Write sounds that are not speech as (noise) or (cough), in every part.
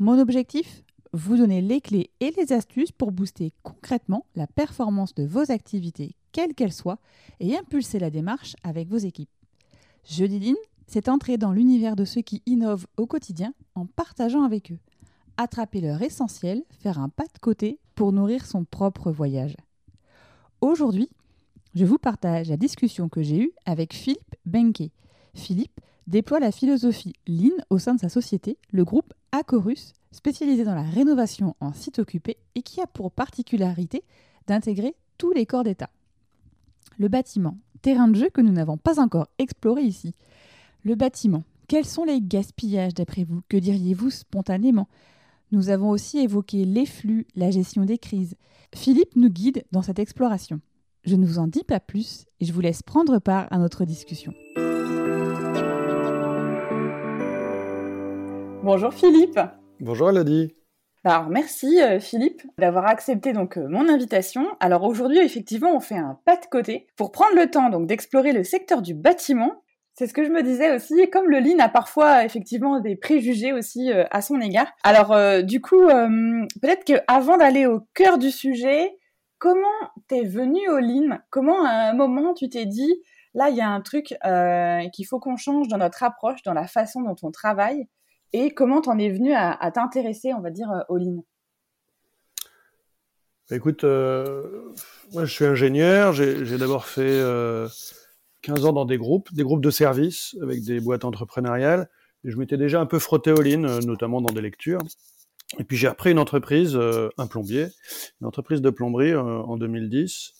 Mon objectif Vous donner les clés et les astuces pour booster concrètement la performance de vos activités, quelles qu'elles soient, et impulser la démarche avec vos équipes. Jeudi Lean, c'est entrer dans l'univers de ceux qui innovent au quotidien en partageant avec eux. Attraper leur essentiel, faire un pas de côté pour nourrir son propre voyage. Aujourd'hui, je vous partage la discussion que j'ai eue avec Philippe Benke. Philippe déploie la philosophie Lean au sein de sa société, le groupe Acorus, spécialisé dans la rénovation en site occupé et qui a pour particularité d'intégrer tous les corps d'État. Le bâtiment, terrain de jeu que nous n'avons pas encore exploré ici. Le bâtiment, quels sont les gaspillages d'après vous? Que diriez-vous spontanément? Nous avons aussi évoqué les flux, la gestion des crises. Philippe nous guide dans cette exploration. Je ne vous en dis pas plus et je vous laisse prendre part à notre discussion. Bonjour Philippe. Bonjour Elodie. Alors merci euh, Philippe d'avoir accepté donc euh, mon invitation. Alors aujourd'hui effectivement on fait un pas de côté pour prendre le temps donc d'explorer le secteur du bâtiment. C'est ce que je me disais aussi, comme le lean a parfois effectivement des préjugés aussi euh, à son égard. Alors du coup peut-être qu'avant d'aller au cœur du sujet, comment t'es venu au lean Comment à un moment tu t'es dit là il y a un truc qu'il faut qu'on change dans notre approche, dans la façon dont on travaille? Et comment t'en es venu à, t'intéresser, on va dire, euh, au lean bah, Écoute, euh, moi je suis ingénieur, j'ai d'abord fait 15 euh, ans dans des groupes, des groupes de services avec des boîtes entrepreneuriales, je m'étais déjà un peu frotté au lean, notamment dans des lectures. Et puis j'ai repris une entreprise, un plombier, une entreprise de plomberie en 2010.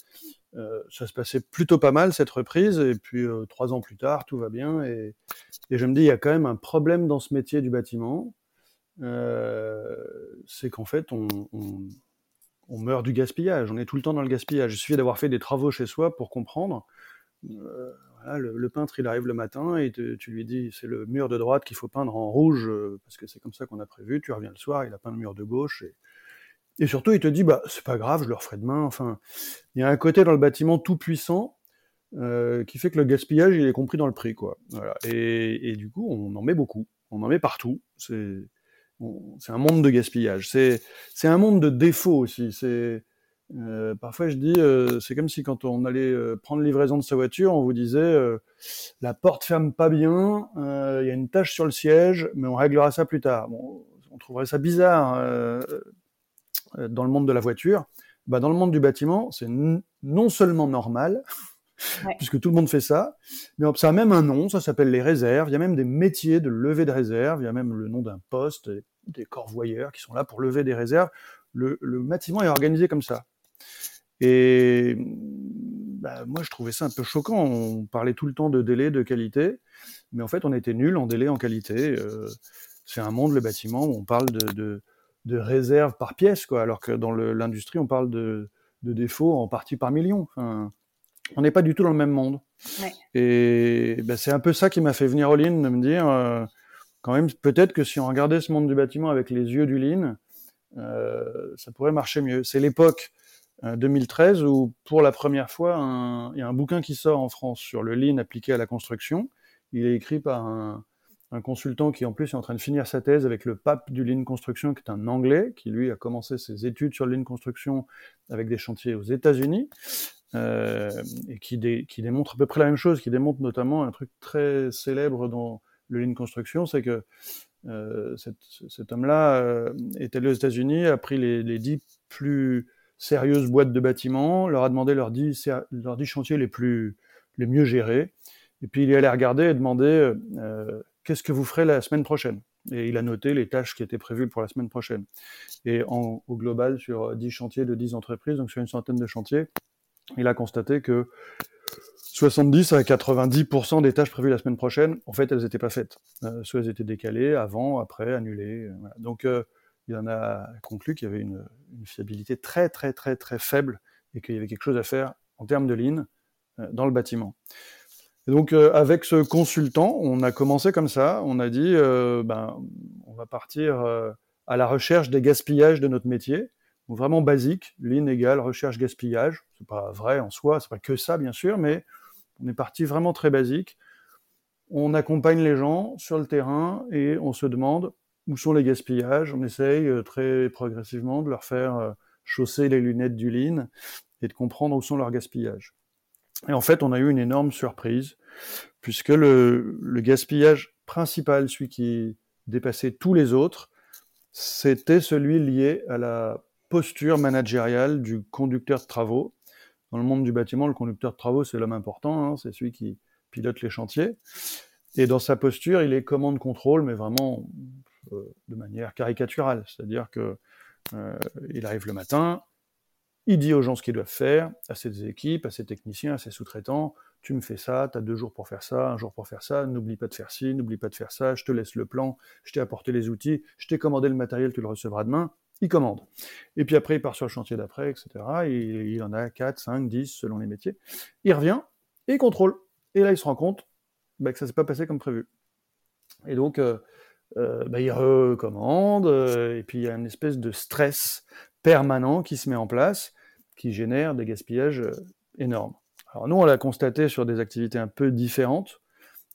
Ça se passait plutôt pas mal cette reprise, et puis trois ans plus tard, tout va bien, et, je me dis, il y a quand même un problème dans ce métier du bâtiment. Euh, c'est qu'en fait, on, meurt du gaspillage. On est tout le temps dans le gaspillage. Il suffit d'avoir fait des travaux chez soi pour comprendre. Euh, le, peintre, il arrive le matin et tu lui dis, c'est le mur de droite qu'il faut peindre en rouge euh, parce que c'est comme ça qu'on a prévu. Tu reviens le soir, il a peint le mur de gauche. Et, et surtout, il te dit, bah, c'est pas grave, je le referai demain. Enfin, il y a un côté dans le bâtiment tout puissant euh, qui fait que le gaspillage il est compris dans le prix quoi. Voilà. Et, et, du coup on en met beaucoup, on en met partout. C'est un monde de gaspillage. C'est un monde de défauts aussi. C'est euh, parfois je dis euh, c'est comme si quand on allait euh, prendre livraison de sa voiture, on vous disait euh, la porte ferme pas bien, il y a une tache sur le siège, mais on réglera ça plus tard. Bon, on trouverait ça bizarre dans le monde de la voiture. Bah, dans le monde du bâtiment, c'est non seulement normal, (laughs) puisque tout le monde fait ça. Mais ça a même un nom, ça s'appelle les réserves. Il y a même des métiers de levée de réserve. Il y a même le nom d'un poste, des corvoyeurs qui sont là pour lever des réserves. Le, bâtiment est organisé comme ça. Et bah, moi, je trouvais ça un peu choquant. On parlait tout le temps de délai, de qualité, mais en fait, on était nul en délai, en qualité. Euh, c'est un monde, le bâtiment, où on parle de, de, de réserve par pièce, quoi, alors que dans l'industrie, on parle de, de défauts en partie par million. Enfin, on n'est pas du tout dans le même monde. Et ben, c'est un peu ça qui m'a fait venir au Lean, de me dire, euh, quand même, peut-être que si on regardait ce monde du bâtiment avec les yeux du Lean, euh, ça pourrait marcher mieux. C'est l'époque 2013 euh, où, pour la première fois, il y a un bouquin qui sort en France sur le Lean appliqué à la construction. Il est écrit par un, un consultant qui en plus est en train de finir sa thèse avec le pape du Lean Construction, qui est un Anglais, qui lui a commencé ses études sur le Lean Construction avec des chantiers aux États-Unis. Euh, et qui, démontre à peu près la même chose, qui démontre notamment un truc très célèbre dans le Lean Construction, c'est que euh, cet, homme-là euh, est allé aux États-Unis, a pris les, les dix plus sérieuses boîtes de bâtiments, leur a demandé leurs dix, leurs dix chantiers les plus les mieux gérés, et puis il est allé regarder et demander euh, qu'est-ce que vous ferez la semaine prochaine? Et il a noté les tâches qui étaient prévues pour la semaine prochaine. Et au global, sur 10 chantiers de 10 entreprises, donc sur une centaine de chantiers, il a constaté que 70 à 90% des tâches prévues la semaine prochaine, en fait, elles n'étaient pas faites. Euh, soit elles étaient décalées, avant, après, annulées. Euh, Donc, euh, il en a conclu qu'il y avait une, fiabilité très très très très faible et qu'il y avait quelque chose à faire en termes de ligne euh, dans le bâtiment. Donc euh, avec ce consultant, on a commencé comme ça, on a dit euh, ben on va partir à la recherche des gaspillages de notre métier, vraiment basique, ligne égale recherche gaspillage. C'est pas vrai en soi, c'est pas que ça bien sûr, mais on est parti vraiment très basique. On accompagne les gens sur le terrain et on se demande où sont les gaspillages. On essaye euh, très progressivement de leur faire euh, chausser les lunettes du lean et de comprendre où sont leurs gaspillages. Et en fait, on a eu une énorme surprise, puisque le, gaspillage principal, celui qui dépassait tous les autres, c'était celui lié à la posture managériale du conducteur de travaux. Dans le monde du bâtiment, le conducteur de travaux, c'est l'homme important, hein, c'est celui qui pilote les chantiers. Et dans sa posture, il est commande-contrôle, mais vraiment euh, de manière caricaturale. C'est-à-dire que euh, il arrive le matin, il dit aux gens ce qu'ils doivent faire, à ses équipes, à ses techniciens, à ses sous-traitants, tu me fais ça, tu as deux jours pour faire ça, un jour pour faire ça, n'oublie pas de faire ci, n'oublie pas de faire ça, je te laisse le plan, je t'ai apporté les outils, je t'ai commandé le matériel, tu le recevras demain, il commande. Et puis après, il part sur le chantier d'après, etc. Et il en a 4, 5, 10 selon les métiers. Il revient et il contrôle. Et là, il se rend compte bah, que ça s'est pas passé comme prévu. Et donc, euh, euh, bah, il recommande, euh, et puis il y a une espèce de stress permanent qui se met en place, qui génère des gaspillages euh, énormes. Alors nous, on l'a constaté sur des activités un peu différentes.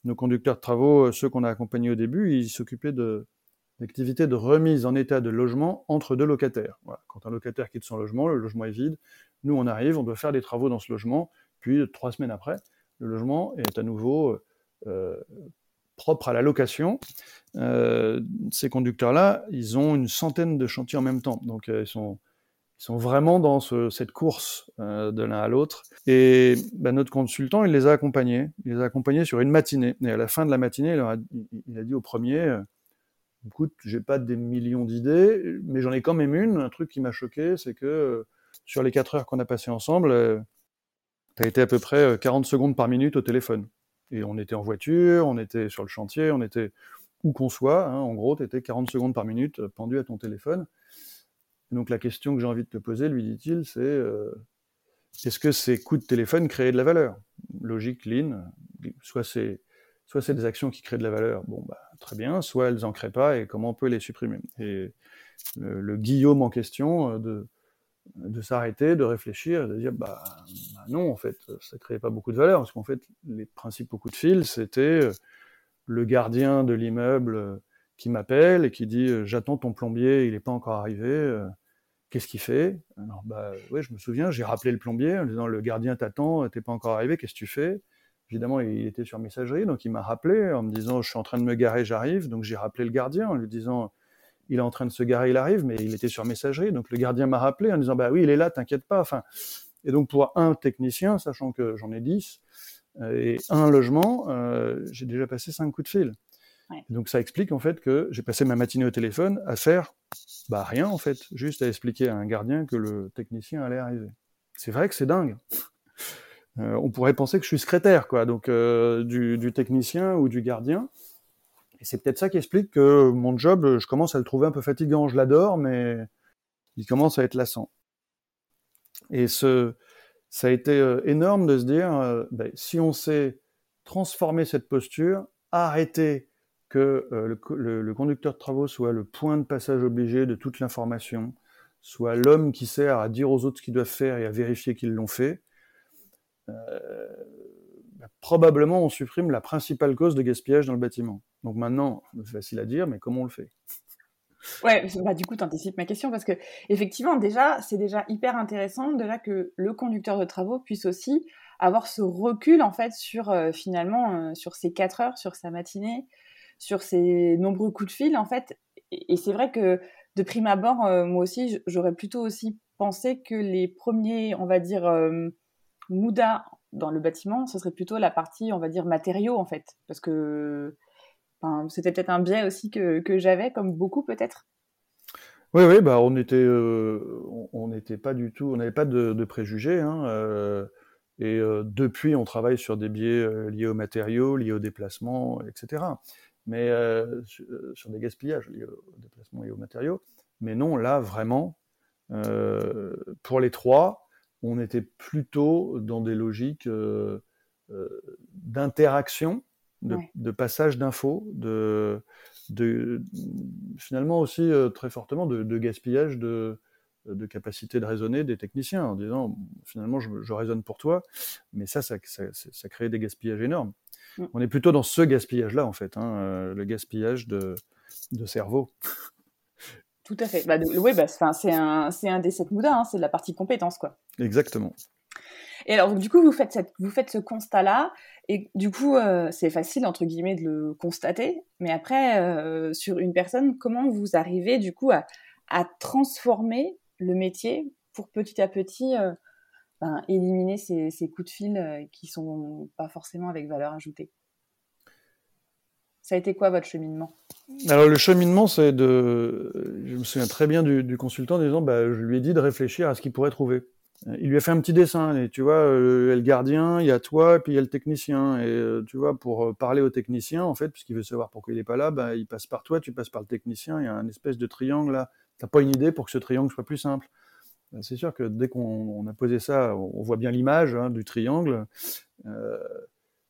Nos conducteurs de travaux, ceux qu'on a accompagnés au début, ils s'occupaient de d'activités de remise en état de logement entre deux locataires. Quand un locataire quitte son logement, le logement est vide, nous on arrive, on doit faire des travaux dans ce logement, puis trois semaines après, le logement est à nouveau euh, propre à la location. Euh, ces conducteurs-là, ils ont une centaine de chantiers en même temps. Donc, euh, ils, sont, ils sont vraiment dans cette course euh, de l'un à l'autre. Et bah, notre consultant, il les a accompagnés. Il les a accompagnés sur une matinée. Et à la fin de la matinée, il, a, dit au premier Écoute, j'ai pas des millions d'idées, mais j'en ai quand même une. Un truc qui m'a choqué, c'est que sur les quatre heures qu'on a passées ensemble, tu as été à peu près 40 secondes par minute au téléphone. Et on était en voiture, on était sur le chantier, on était où qu'on soit. Hein, en gros, tu étais 40 secondes par minute euh, pendu à ton téléphone. donc la question que j'ai envie de te poser, lui dit-il, c'est euh, est-ce que ces coups de téléphone créent de la valeur? Logique, lean, soit c'est soit c'est des actions qui créent de la valeur, bon bah très bien, soit elles en créent pas et comment on peut les supprimer? Et le Guillaume en question euh, de de s'arrêter, de réfléchir, de dire bah, non, en fait, ça créait pas beaucoup de valeur, parce qu'en fait, les principaux coups de fil, c'était euh, le gardien de l'immeuble euh, qui m'appelle et qui dit euh, j'attends ton plombier, il n'est pas encore arrivé, qu'est-ce qu'il fait? Alors bah ouais, je me souviens, j'ai rappelé le plombier en disant le gardien t'attend, t'es pas encore arrivé, qu'est-ce que tu fais? Évidemment, il était sur messagerie, donc il m'a rappelé en me disant je suis en train de me garer, j'arrive, donc j'ai rappelé le gardien en lui disant il est en train de se garer, il arrive, mais il était sur messagerie. Donc le gardien m'a rappelé en disant bah oui, il est là, t'inquiète pas. Enfin, et donc pour un technicien, sachant que j'en ai 10 euh, et un logement, euh, j'ai déjà passé cinq coups de fil. Donc ça explique en fait que j'ai passé ma matinée au téléphone à faire bah rien en fait, juste à expliquer à un gardien que le technicien allait arriver. C'est vrai que c'est dingue. Euh, on pourrait penser que je suis secrétaire quoi, donc du, du, technicien ou du gardien. Et c'est peut-être ça qui explique que mon job, je commence à le trouver un peu fatigant. Je l'adore, mais il commence à être lassant. Et ça a été euh, énorme de se dire, euh, ben, si on sait transformer cette posture, arrêter que euh, le, conducteur de travaux soit le point de passage obligé de toute l'information, soit l'homme qui sert à dire aux autres ce qu'ils doivent faire et à vérifier qu'ils l'ont fait, bah, probablement on supprime la principale cause de gaspillage dans le bâtiment. Donc maintenant, c'est facile à dire, mais comment on le fait? Ouais, bah du coup, tu anticipes ma question parce que effectivement, déjà, c'est déjà hyper intéressant déjà que le conducteur de travaux puisse aussi avoir ce recul en fait sur euh, finalement euh, sur ses quatre heures, sur sa matinée, sur ses nombreux coups de fil en fait. Et, c'est vrai que de prime abord, euh, moi aussi, j'aurais plutôt aussi pensé que les premiers, on va dire, moudas dans le bâtiment, ce serait plutôt la partie, on va dire, matériaux, en fait. Parce que c'était peut-être un biais aussi que, j'avais, comme beaucoup peut-être. Oui, oui, bah on euh, on n'était pas du tout, on n'avait pas de, préjugés. Hein, euh, et euh, depuis, on travaille sur des biais liés aux matériaux, liés au déplacement, etc. Mais sur, des gaspillages liés au déplacement et aux matériaux. Mais non, là, vraiment, pour les trois, on était plutôt dans des logiques d'interaction, de, passage d'infos, de, finalement aussi très fortement de, gaspillage de, de capacité de raisonner des techniciens en disant finalement je, raisonne pour toi, mais ça ça, ça, crée des gaspillages énormes. Mm. On est plutôt dans ce gaspillage-là en fait, hein, euh, le gaspillage de, cerveau. (laughs) Tout à fait. Bah, oui, bah, c'est un, un, des sept moudins, hein, c'est de la partie compétence. quoi. Exactement. Et alors, du coup, vous faites, cette, vous faites ce constat-là, et du coup, euh, c'est facile, entre guillemets, de le constater, mais après, euh, sur une personne, comment vous arrivez, du coup, à, transformer le métier pour petit à petit euh, ben, éliminer ces, coups de fil qui sont pas forcément avec valeur ajoutée? Ça a été quoi votre cheminement? Alors le cheminement, c'est de... Je me souviens très bien du, consultant disant, bah, je lui ai dit de réfléchir à ce qu'il pourrait trouver. Il lui a fait un petit dessin, et tu vois, euh, il y a le gardien, il y a toi, et puis il y a le technicien. Et tu vois, pour parler au technicien, en fait, puisqu'il veut savoir pourquoi il n'est pas là, bah, il passe par toi, tu passes par le technicien, il y a un espèce de triangle là T'as pas une idée pour que ce triangle soit plus simple. Ben, c'est sûr que dès qu'on a posé ça, on voit bien l'image hein, du triangle. Euh,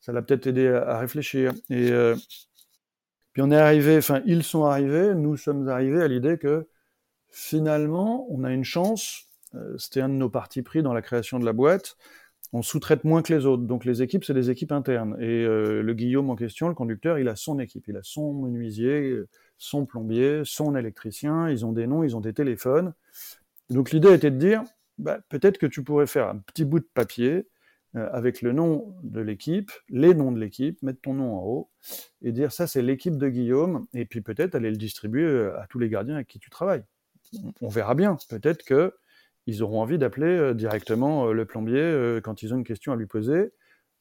ça l'a peut-être aidé à, réfléchir. Et euh, puis on est arrivé, enfin ils sont arrivés, nous sommes arrivés à l'idée que finalement on a une chance. Euh, c'était un de nos partis pris dans la création de la boîte. On sous-traite moins que les autres. Donc les équipes, c'est des équipes internes. Et le Guillaume en question, le conducteur, il a son équipe. Il a son menuisier, son plombier, son électricien, ils ont des noms, ils ont des téléphones. Donc l'idée était de dire, bah, peut-être que tu pourrais faire un petit bout de papier euh, avec le nom de l'équipe, les noms de l'équipe, mettre ton nom en haut et dire ça c'est l'équipe de Guillaume, et puis peut-être aller le distribuer euh, à tous les gardiens avec qui tu travailles. On verra bien. Peut-être que ils auront envie d'appeler euh, directement le plombier quand ils ont une question à lui poser,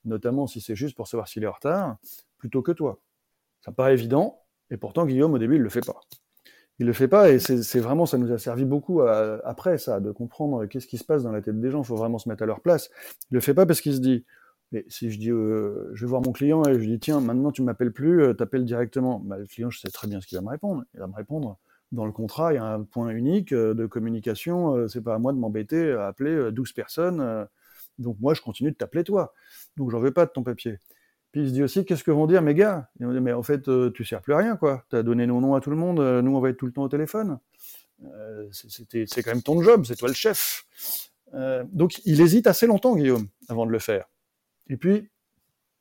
notamment si c'est juste pour savoir s'il est en retard, plutôt que toi. Ça paraît évident, et pourtant, Guillaume, au début, il le fait pas. Il le fait pas, et c'est vraiment, ça nous a servi beaucoup après ça, de comprendre qu'est-ce qui se passe dans la tête des gens. Il faut vraiment se mettre à leur place. Il le fait pas parce qu'il se dit, mais si je dis, euh, je vais voir mon client et je lui dis, tiens, maintenant tu m'appelles plus, euh, t'appelles directement. Bah, le client, je sais très bien ce qu'il va me répondre. Il va me répondre. Dans le contrat, il y a un point unique euh, de communication. c'est pas à moi de m'embêter à appeler 12 personnes. donc moi, je continue de t'appeler toi. Donc j'en veux pas de ton papier. Puis il se dit aussi, qu'est-ce que vont dire mes gars? Mais en fait, euh, tu sers plus à rien, quoi. Tu as donné nos noms à tout le monde, euh, nous, on va être tout le temps au téléphone. Euh, c'est quand même ton job, c'est toi le chef. donc il hésite assez longtemps, Guillaume, avant de le faire. Et puis,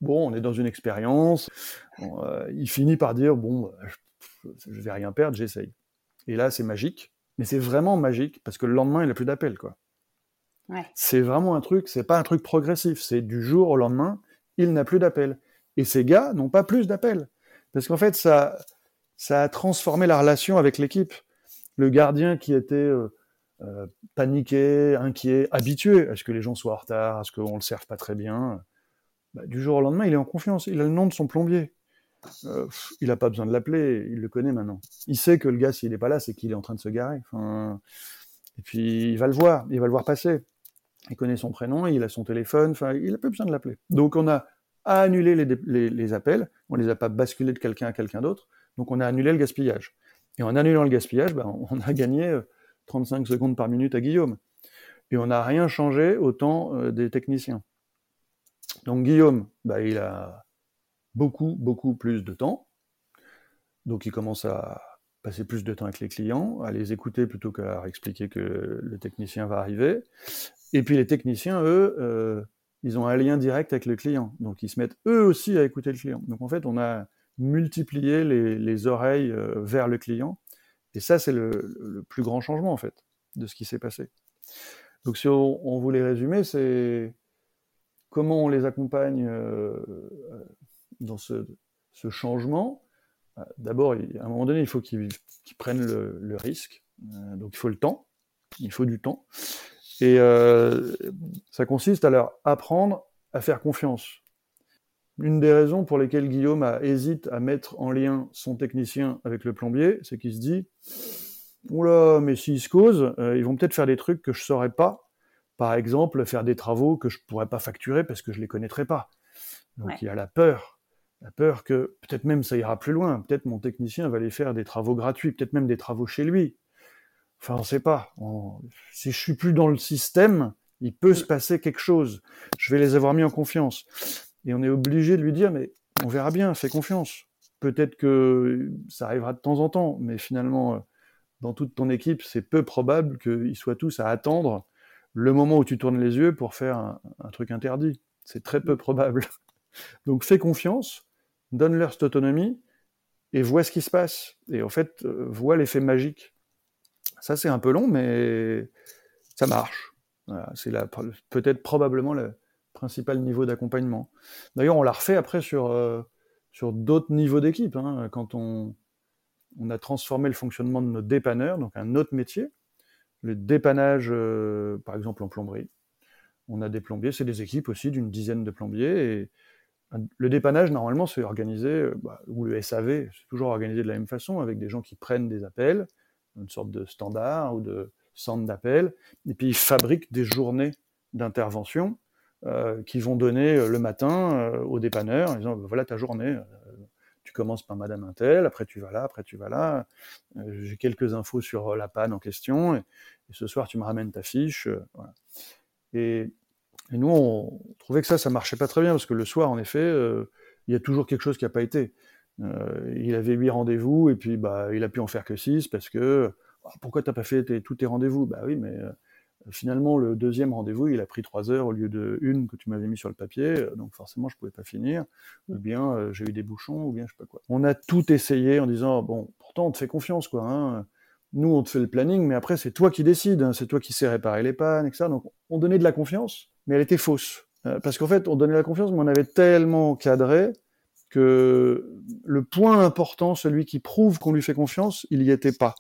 bon, on est dans une expérience, il finit par dire, bon, je, je vais rien perdre, j'essaye. Et là, c'est magique, mais c'est vraiment magique, parce que le lendemain, il n'a plus d'appel, quoi. Ouais. C'est vraiment un truc, c'est pas un truc progressif, c'est du jour au lendemain, il n'a plus d'appel. Et ces gars n'ont pas plus d'appels. Parce qu'en fait, ça, ça a transformé la relation avec l'équipe. Le gardien qui était euh, euh, paniqué, inquiet, habitué à ce que les gens soient en retard, à ce qu'on le serve pas très bien, bah, du jour au lendemain, il est en confiance. Il a le nom de son plombier. Euh, il n'a pas besoin de l'appeler, il le connaît maintenant. Il sait que le gars, s'il n'est pas là, c'est qu'il est en train de se garer. et puis, il va le voir, il va le voir passer il connaît son prénom, il a son téléphone, il n'a pas besoin de l'appeler. Donc on a annulé les, appels, on les a pas basculés de quelqu'un à quelqu'un d'autre, donc on a annulé le gaspillage. Et en annulant le gaspillage, ben, on a gagné 35 euh, secondes par minute à Guillaume. Et on n'a rien changé au temps euh, des techniciens. Donc Guillaume, ben, il a beaucoup, beaucoup plus de temps. Donc il commence à passer plus de temps avec les clients, à les écouter plutôt qu'à expliquer que le technicien va arriver. Et puis les techniciens, eux, euh, ils ont un lien direct avec le client. Donc ils se mettent eux aussi à écouter le client. Donc en fait, on a multiplié les, oreilles euh, vers le client. Et ça, c'est le, plus grand changement, en fait, de ce qui s'est passé. Donc si on, voulait résumer, c'est comment on les accompagne euh, dans ce, changement. D'abord, à un moment donné, il faut qu'ils prennent le, le risque. donc il faut le temps. Il faut du temps. Et euh, ça consiste à leur apprendre à faire confiance. Une des raisons pour lesquelles Guillaume a, hésite à mettre en lien son technicien avec le plombier, c'est qu'il se dit Oula, mais s'ils se causent, euh, ils vont peut-être faire des trucs que je saurais pas. Par exemple, faire des travaux que je pourrais pas facturer parce que je les connaîtrais pas. Donc il a la peur. La peur que peut-être même ça ira plus loin. Peut-être mon technicien va aller faire des travaux gratuits, peut-être même des travaux chez lui. Enfin, on ne sait pas. Si je suis plus dans le système, il peut se passer quelque chose. Je vais les avoir mis en confiance. Et on est obligé de lui dire, mais on verra bien, fais confiance. Peut-être que ça arrivera de temps en temps, mais finalement, dans toute ton équipe, c'est peu probable qu'ils soient tous à attendre le moment où tu tournes les yeux pour faire un, truc interdit. C'est très peu probable. Donc fais confiance, donne-leur cette autonomie et vois ce qui se passe. Et en fait, euh, vois l'effet magique. Ça, c'est un peu long, mais ça marche. c'est peut-être probablement le principal niveau d'accompagnement. D'ailleurs, on l'a refait après sur, euh, sur d'autres niveaux d'équipe. Hein, quand on, on a transformé le fonctionnement de nos dépanneurs, donc un autre métier, le dépannage, euh, par exemple en plomberie. On a des plombiers, c'est des équipes aussi d'une dizaine de plombiers. Le dépannage, normalement, c'est organisé, euh, bah, ou le SAV, c'est toujours organisé de la même façon, avec des gens qui prennent des appels, une sorte de standard ou de centre d'appel, et puis ils fabriquent des journées d'intervention euh, qui vont donner le matin aux dépanneurs, en disant voilà ta journée, tu commences par Madame Intel, après tu vas là, après tu vas là. Euh, j'ai quelques infos sur euh, la panne en question, et, ce soir tu me ramènes ta fiche. Euh, et, nous, on trouvait que ça, ça marchait pas très bien, parce que le soir, en effet, il y a toujours quelque chose qui n'a pas été. il avait huit rendez-vous, et puis bah, il a pu en faire que six, parce que ah, pourquoi tu n'as pas fait tous tes rendez-vous? Bah oui, mais Finalement, le deuxième rendez-vous, il a pris trois heures au lieu de une que tu m'avais mis sur le papier, euh, donc forcément, je pouvais pas finir. Ou bien euh, j'ai eu des bouchons, ou bien je sais pas quoi. On a tout essayé en disant bon, pourtant on te fait confiance, quoi. Hein. Nous, on te fait le planning, mais après c'est toi qui décides, hein. c'est toi qui sais réparer les pannes, etc. Donc on donnait de la confiance, mais elle était fausse. Euh, parce qu'en fait, on donnait la confiance, mais on avait tellement cadré que le point important, celui qui prouve qu'on lui fait confiance, il y était pas.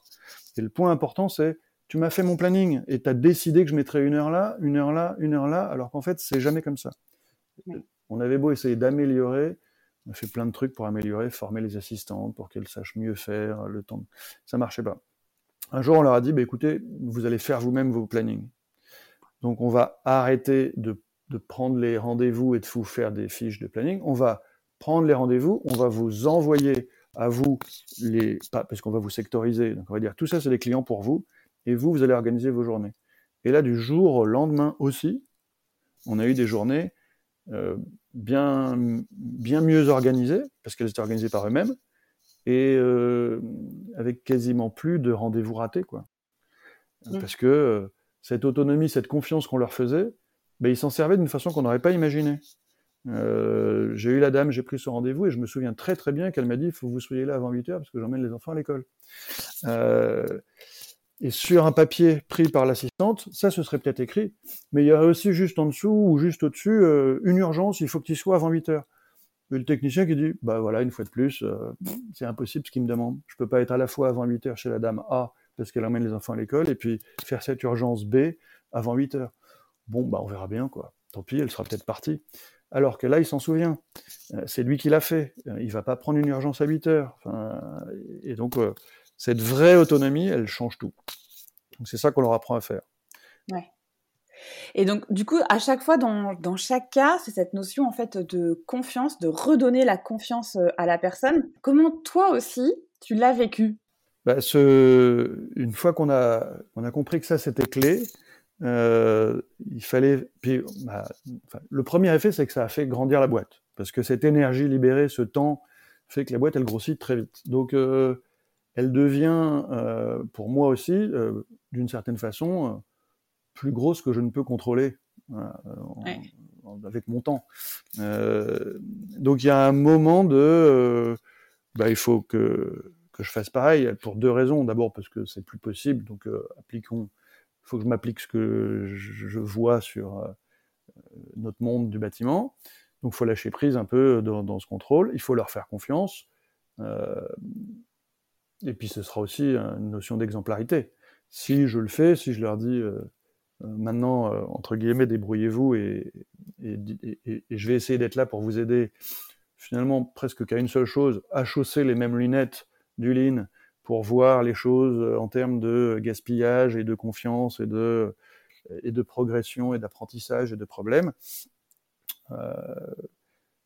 Et le point important, c'est tu m'as fait mon planning et tu as décidé que je mettrais une heure là, une heure là, une heure là, alors qu'en fait, c'est jamais comme ça. On avait beau essayer d'améliorer, on a fait plein de trucs pour améliorer, former les assistantes pour qu'elles sachent mieux faire le temps. Ça marchait pas. Un jour, on leur a dit, bah, écoutez, vous allez faire vous-même vos plannings. Donc, on va arrêter de, de prendre les rendez-vous et de vous faire des fiches de planning. On va prendre les rendez-vous, on va vous envoyer à vous les, parce qu'on va vous sectoriser. Donc, on va dire, tout ça, c'est des clients pour vous et vous, vous allez organiser vos journées. Et là, du jour au lendemain aussi, on a eu des journées euh, bien, bien mieux organisées, parce qu'elles étaient organisées par eux-mêmes, et euh, avec quasiment plus de rendez-vous ratés. Quoi. Mmh. Parce que euh, cette autonomie, cette confiance qu'on leur faisait, ben, ils s'en servaient d'une façon qu'on n'aurait pas imaginée. j'ai eu la dame, j'ai pris ce rendez-vous et je me souviens très très bien qu'elle m'a dit il faut que vous soyez là avant 8 heures parce que j'emmène les enfants à l'école. Et sur un papier pris par l'assistante, ça, ce serait peut-être écrit, mais il y aurait aussi juste en dessous ou juste au-dessus euh, une urgence, il faut que tu sois avant 8 heures. Le technicien qui dit, bah voilà, une fois de plus, euh, c'est impossible ce qu'il me demande. Je peux pas être à la fois avant 8 heures chez la dame A parce qu'elle emmène les enfants à l'école et puis faire cette urgence B avant 8 heures. Bon, bah on verra bien quoi. Tant pis, elle sera peut-être partie. Alors que là, il s'en souvient. Euh, c'est lui qui l'a fait. Il va pas prendre une urgence à 8 heures. Et donc, cette vraie autonomie, elle change tout. Donc c'est ça qu'on leur apprend à faire. Ouais. Et donc, du coup, à chaque fois, dans, dans chaque cas, c'est cette notion en fait de confiance, de redonner la confiance euh, à la personne. Comment toi aussi, tu l'as vécu? Bah, ce... Une fois qu'on a, on a compris que ça, c'était clé, euh, il fallait. Puis, bah, le premier effet, c'est que ça a fait grandir la boîte. Parce que cette énergie libérée, ce temps, fait que la boîte, elle grossit très vite. Donc, euh, elle devient, euh, pour moi aussi, d'une certaine façon, plus grosse que je ne peux contrôler avec mon temps. donc il y a un moment de, bah, il faut que, que je fasse pareil pour deux raisons. D'abord parce que c'est plus possible, donc appliquons. Il faut que je m'applique ce que je, vois sur notre monde du bâtiment. Donc il faut lâcher prise un peu dans, ce contrôle. Il faut leur faire confiance. Et puis ce sera aussi une notion d'exemplarité. Si je le fais, si je leur dis euh, euh, maintenant, euh, entre guillemets, débrouillez-vous et, et, je vais essayer d'être là pour vous aider, finalement presque qu'à une seule chose, à chausser les mêmes lunettes du lean pour voir les choses en termes de gaspillage et de confiance et de, et de progression et d'apprentissage et de problèmes.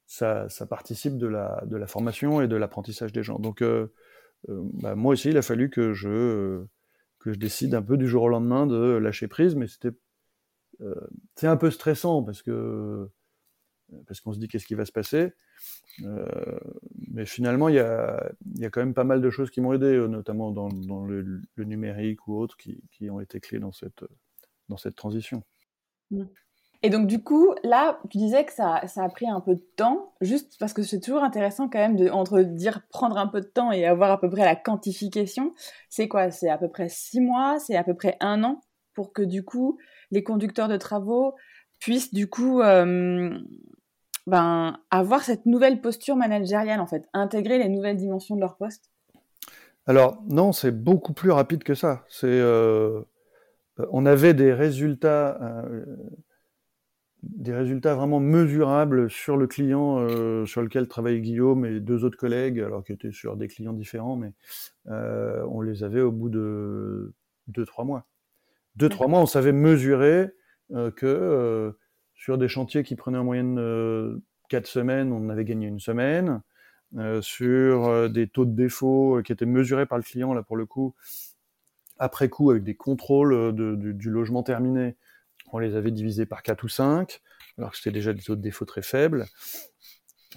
ça, ça, participe de la, de la formation et de l'apprentissage des gens. Donc, euh, bah, moi aussi, il a fallu que je, que je décide un peu du jour au lendemain de lâcher prise, mais c'était c'est un peu stressant parce que parce qu'on se dit qu'est-ce qui va se passer? mais finalement, il y a, quand même pas mal de choses qui m'ont aidé, notamment dans, le, numérique ou autres, qui, ont été clés dans cette, transition. Mmh. Et donc, du coup, là, tu disais que ça, ça, a pris un peu de temps, juste parce que c'est toujours intéressant quand même de, entre dire prendre un peu de temps et avoir à peu près la quantification. C'est quoi? C'est à peu près six mois? C'est à peu près un an? Pour que, du coup, les conducteurs de travaux puissent, du coup, euh, ben, avoir cette nouvelle posture managériale, en fait, intégrer les nouvelles dimensions de leur poste Alors, non, c'est beaucoup plus rapide que ça. C'est. Euh, on avait des résultats. Euh, des résultats vraiment mesurables sur le client euh, sur lequel travaillait Guillaume et deux autres collègues, alors qu'ils étaient sur des clients différents, mais on les avait au bout de deux, trois mois. Deux, trois mois, on savait mesurer que sur des chantiers qui prenaient en moyenne quatre semaines, on avait gagné une semaine. sur des taux de défaut qui étaient mesurés par le client, là pour le coup, après coup, avec des contrôles du logement terminé, on les avait divisés par 4 ou 5, alors que c'était déjà des taux de défaut très faibles.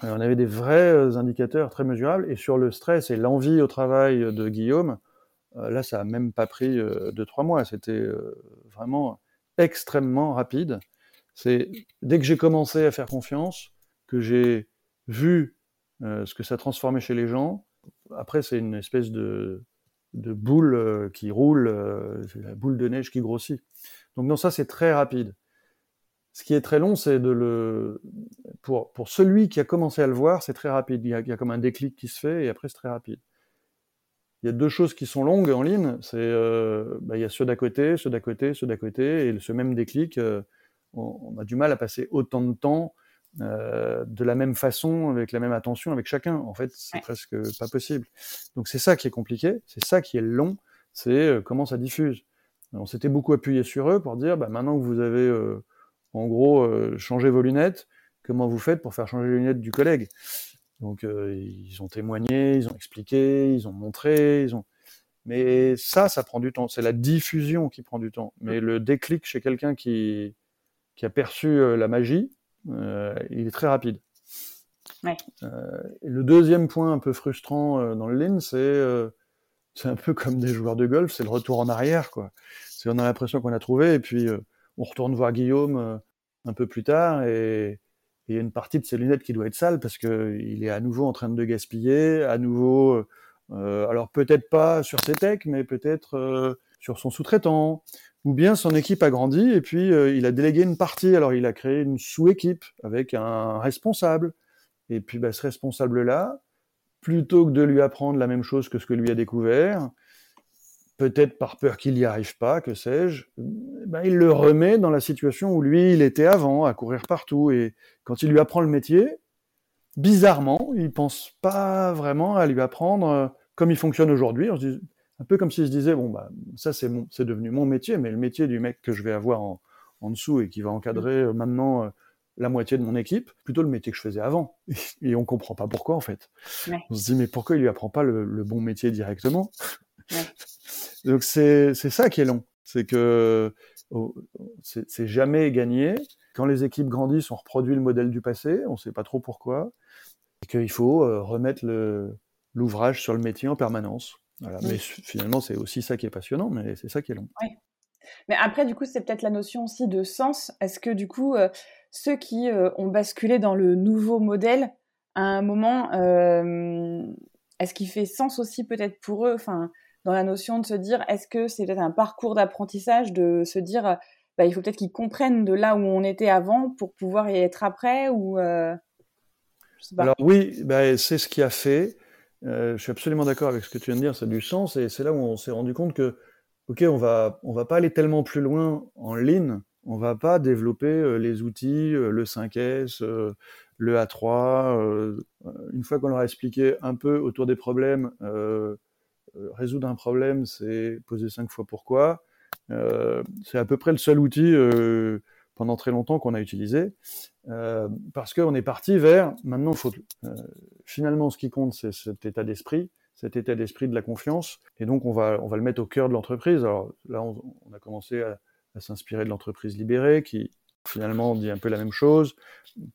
Euh, on avait des vrais euh, indicateurs très mesurables. Et sur le stress et l'envie au travail de Guillaume, euh, là, ça n'a même pas pris 2-3 mois. C'était vraiment extrêmement rapide. C'est dès que j'ai commencé à faire confiance, que j'ai vu ce que ça transformait chez les gens. Après, c'est une espèce de, boule qui roule, la boule de neige qui grossit. Donc non, ça c'est très rapide. Ce qui est très long, c'est de le pour pour celui qui a commencé à le voir, c'est très rapide. Il y, a, comme un déclic qui se fait et après c'est très rapide. Il y a deux choses qui sont longues en ligne. C'est euh, bah, il y a ceux d'à côté, ceux d'à côté, ceux d'à côté, et ce même déclic, euh, on, a du mal à passer autant de temps euh, de la même façon, avec la même attention, avec chacun. En fait, c'est presque pas possible. Donc c'est ça qui est compliqué, c'est ça qui est long, c'est comment ça diffuse. On s'était beaucoup appuyé sur eux pour dire, bah, maintenant que vous avez euh, en gros euh, changé vos lunettes, comment vous faites pour faire changer les lunettes du collègue? Donc euh, ils ont témoigné, ils ont expliqué, ils ont montré, ils ont. Mais ça, ça prend du temps. C'est la diffusion qui prend du temps. Mais le déclic chez quelqu'un qui, qui a perçu la magie, il est très rapide. le deuxième point un peu frustrant dans le lean, c'est c'est un peu comme des joueurs de golf, c'est le retour en arrière, quoi. C'est on a l'impression qu'on a trouvé, et puis euh, on retourne voir Guillaume euh, un peu plus tard, et il y a une partie de ses lunettes qui doit être sale parce que il est à nouveau en train de gaspiller, à nouveau, euh, alors peut-être pas sur ses techs, mais peut-être sur son sous-traitant, ou bien son équipe a grandi et puis il a délégué une partie, alors il a créé une sous-équipe avec un responsable, et puis bah, ce responsable-là, plutôt que de lui apprendre la même chose que ce que lui a découvert, peut-être par peur qu'il n'y arrive pas, que sais-je, ben il le remet dans la situation où lui, il était avant, à courir partout. Et quand il lui apprend le métier, bizarrement, il pense pas vraiment à lui apprendre euh, comme il fonctionne aujourd'hui. Un peu comme s'il se disait, bon, bah, ça, c'est mon, c'est devenu mon métier, mais le métier du mec que je vais avoir en, en dessous et qui va encadrer euh, maintenant euh, la moitié de mon équipe, plutôt le métier que je faisais avant. (laughs) Et on comprend pas pourquoi, en fait. On se dit, mais pourquoi il lui apprend pas le, bon métier directement? (laughs) Donc c'est ça qui est long. C'est que oh, c'est jamais gagné. Quand les équipes grandissent, on reproduit le modèle du passé, on sait pas trop pourquoi. Et qu'il faut euh, remettre l'ouvrage sur le métier en permanence. Mais finalement, c'est aussi ça qui est passionnant, mais c'est ça qui est long. Mais après, du coup, c'est peut-être la notion aussi de sens. Est-ce que, du coup, euh, ceux qui euh, ont basculé dans le nouveau modèle, à un moment, euh, est-ce qu'il fait sens aussi peut-être pour eux, enfin, dans la notion de se dire, est-ce que c'est peut-être un parcours d'apprentissage de se dire, bah, il faut peut-être qu'ils comprennent de là où on était avant pour pouvoir y être après ou Alors oui, bah, c'est ce qui a fait. Je suis absolument d'accord avec ce que tu viens de dire, ça a du sens et c'est là où on s'est rendu compte que ok, on va, on va pas aller tellement plus loin en ligne, on va pas développer euh, les outils, euh, le 5S, euh, le A3. une fois qu'on leur a expliqué un peu autour des problèmes, résoudre un problème, c'est poser cinq fois pourquoi. c'est à peu près le seul outil pendant très longtemps qu'on a utilisé, parce qu'on est parti vers, maintenant, faut, finalement, ce qui compte, c'est cet état d'esprit, cet état d'esprit de la confiance. Et donc, on va, on va le mettre au cœur de l'entreprise. Alors là, on, a commencé à, s'inspirer de l'entreprise libérée, qui finalement dit un peu la même chose,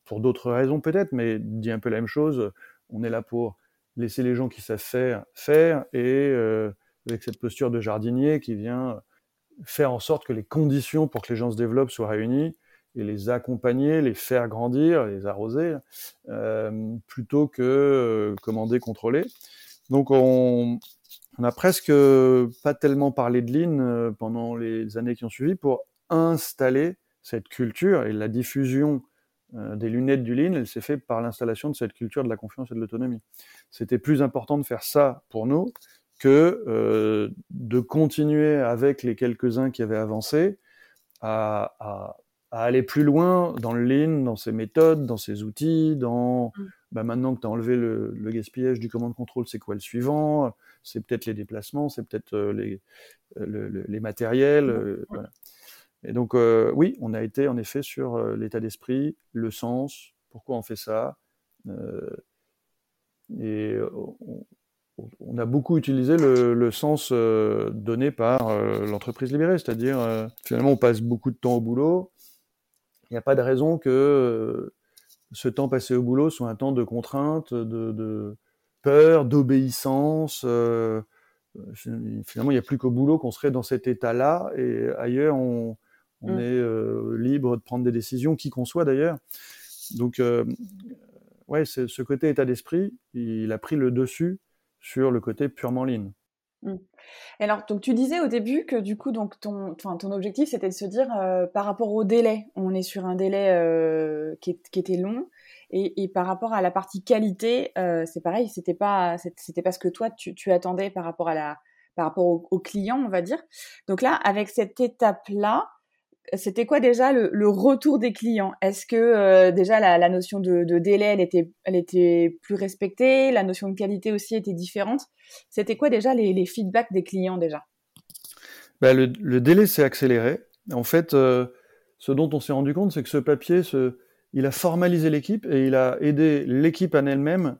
pour d'autres raisons peut-être, mais dit un peu la même chose. On est là pour laisser les gens qui savent faire, faire, et euh, avec cette posture de jardinier qui vient faire en sorte que les conditions pour que les gens se développent soient réunies et les accompagner, les faire grandir, les arroser, euh, plutôt que euh, commander, contrôler. Donc on, on a presque pas tellement parlé de Lean euh, pendant les années qui ont suivi pour installer cette culture et la diffusion des lunettes du Lean, elle s'est faite par l'installation de cette culture de la confiance et de l'autonomie. C'était plus important de faire ça pour nous que euh, de continuer avec les quelques-uns qui avaient avancé à, à, à, aller plus loin dans le Lean, dans ses méthodes, dans ses outils, dans mmh bah maintenant que tu as enlevé le, le, gaspillage du command contrôle, c'est quoi le suivant C'est peut-être les déplacements, c'est peut-être euh, les, euh, le, les matériels. Euh, voilà. Et donc, euh, oui, on a été en effet sur l'état d'esprit, le sens, pourquoi on fait ça. et on, on, a beaucoup utilisé le, le sens donné par l'entreprise libérée, c'est-à-dire finalement on passe beaucoup de temps au boulot. Il n'y a pas de raison que ce temps passé au boulot soit un temps de contrainte, de, de peur, d'obéissance. Euh, finalement, il n'y a plus qu'au boulot qu'on serait dans cet état-là, et ailleurs, on, on mm. est euh, libre de prendre des décisions, qui qu'on soit d'ailleurs. Donc, euh, ouais, ce côté état d'esprit, il a pris le dessus sur le côté purement ligne. Mm. alors, donc tu disais au début que du coup, donc ton, ton objectif, c'était de se dire euh, par rapport au délai, on est sur un délai euh, qui, était long, et, par rapport à la partie qualité, euh, c'est pareil, c'était pas, c'était pas ce que toi tu, tu, attendais par rapport à la, par rapport au, au client, on va dire. Donc là, avec cette étape-là, c'était quoi déjà le, retour des clients? Est-ce que euh, déjà la, notion de, délai, elle était, elle était plus respectée? La notion de qualité aussi était différente? C'était quoi déjà les, feedbacks des clients déjà? Ben, le, délai s'est accéléré. En fait, euh, ce dont on s'est rendu compte, c'est que ce papier, il a formalisé l'équipe et il a aidé l'équipe en elle-même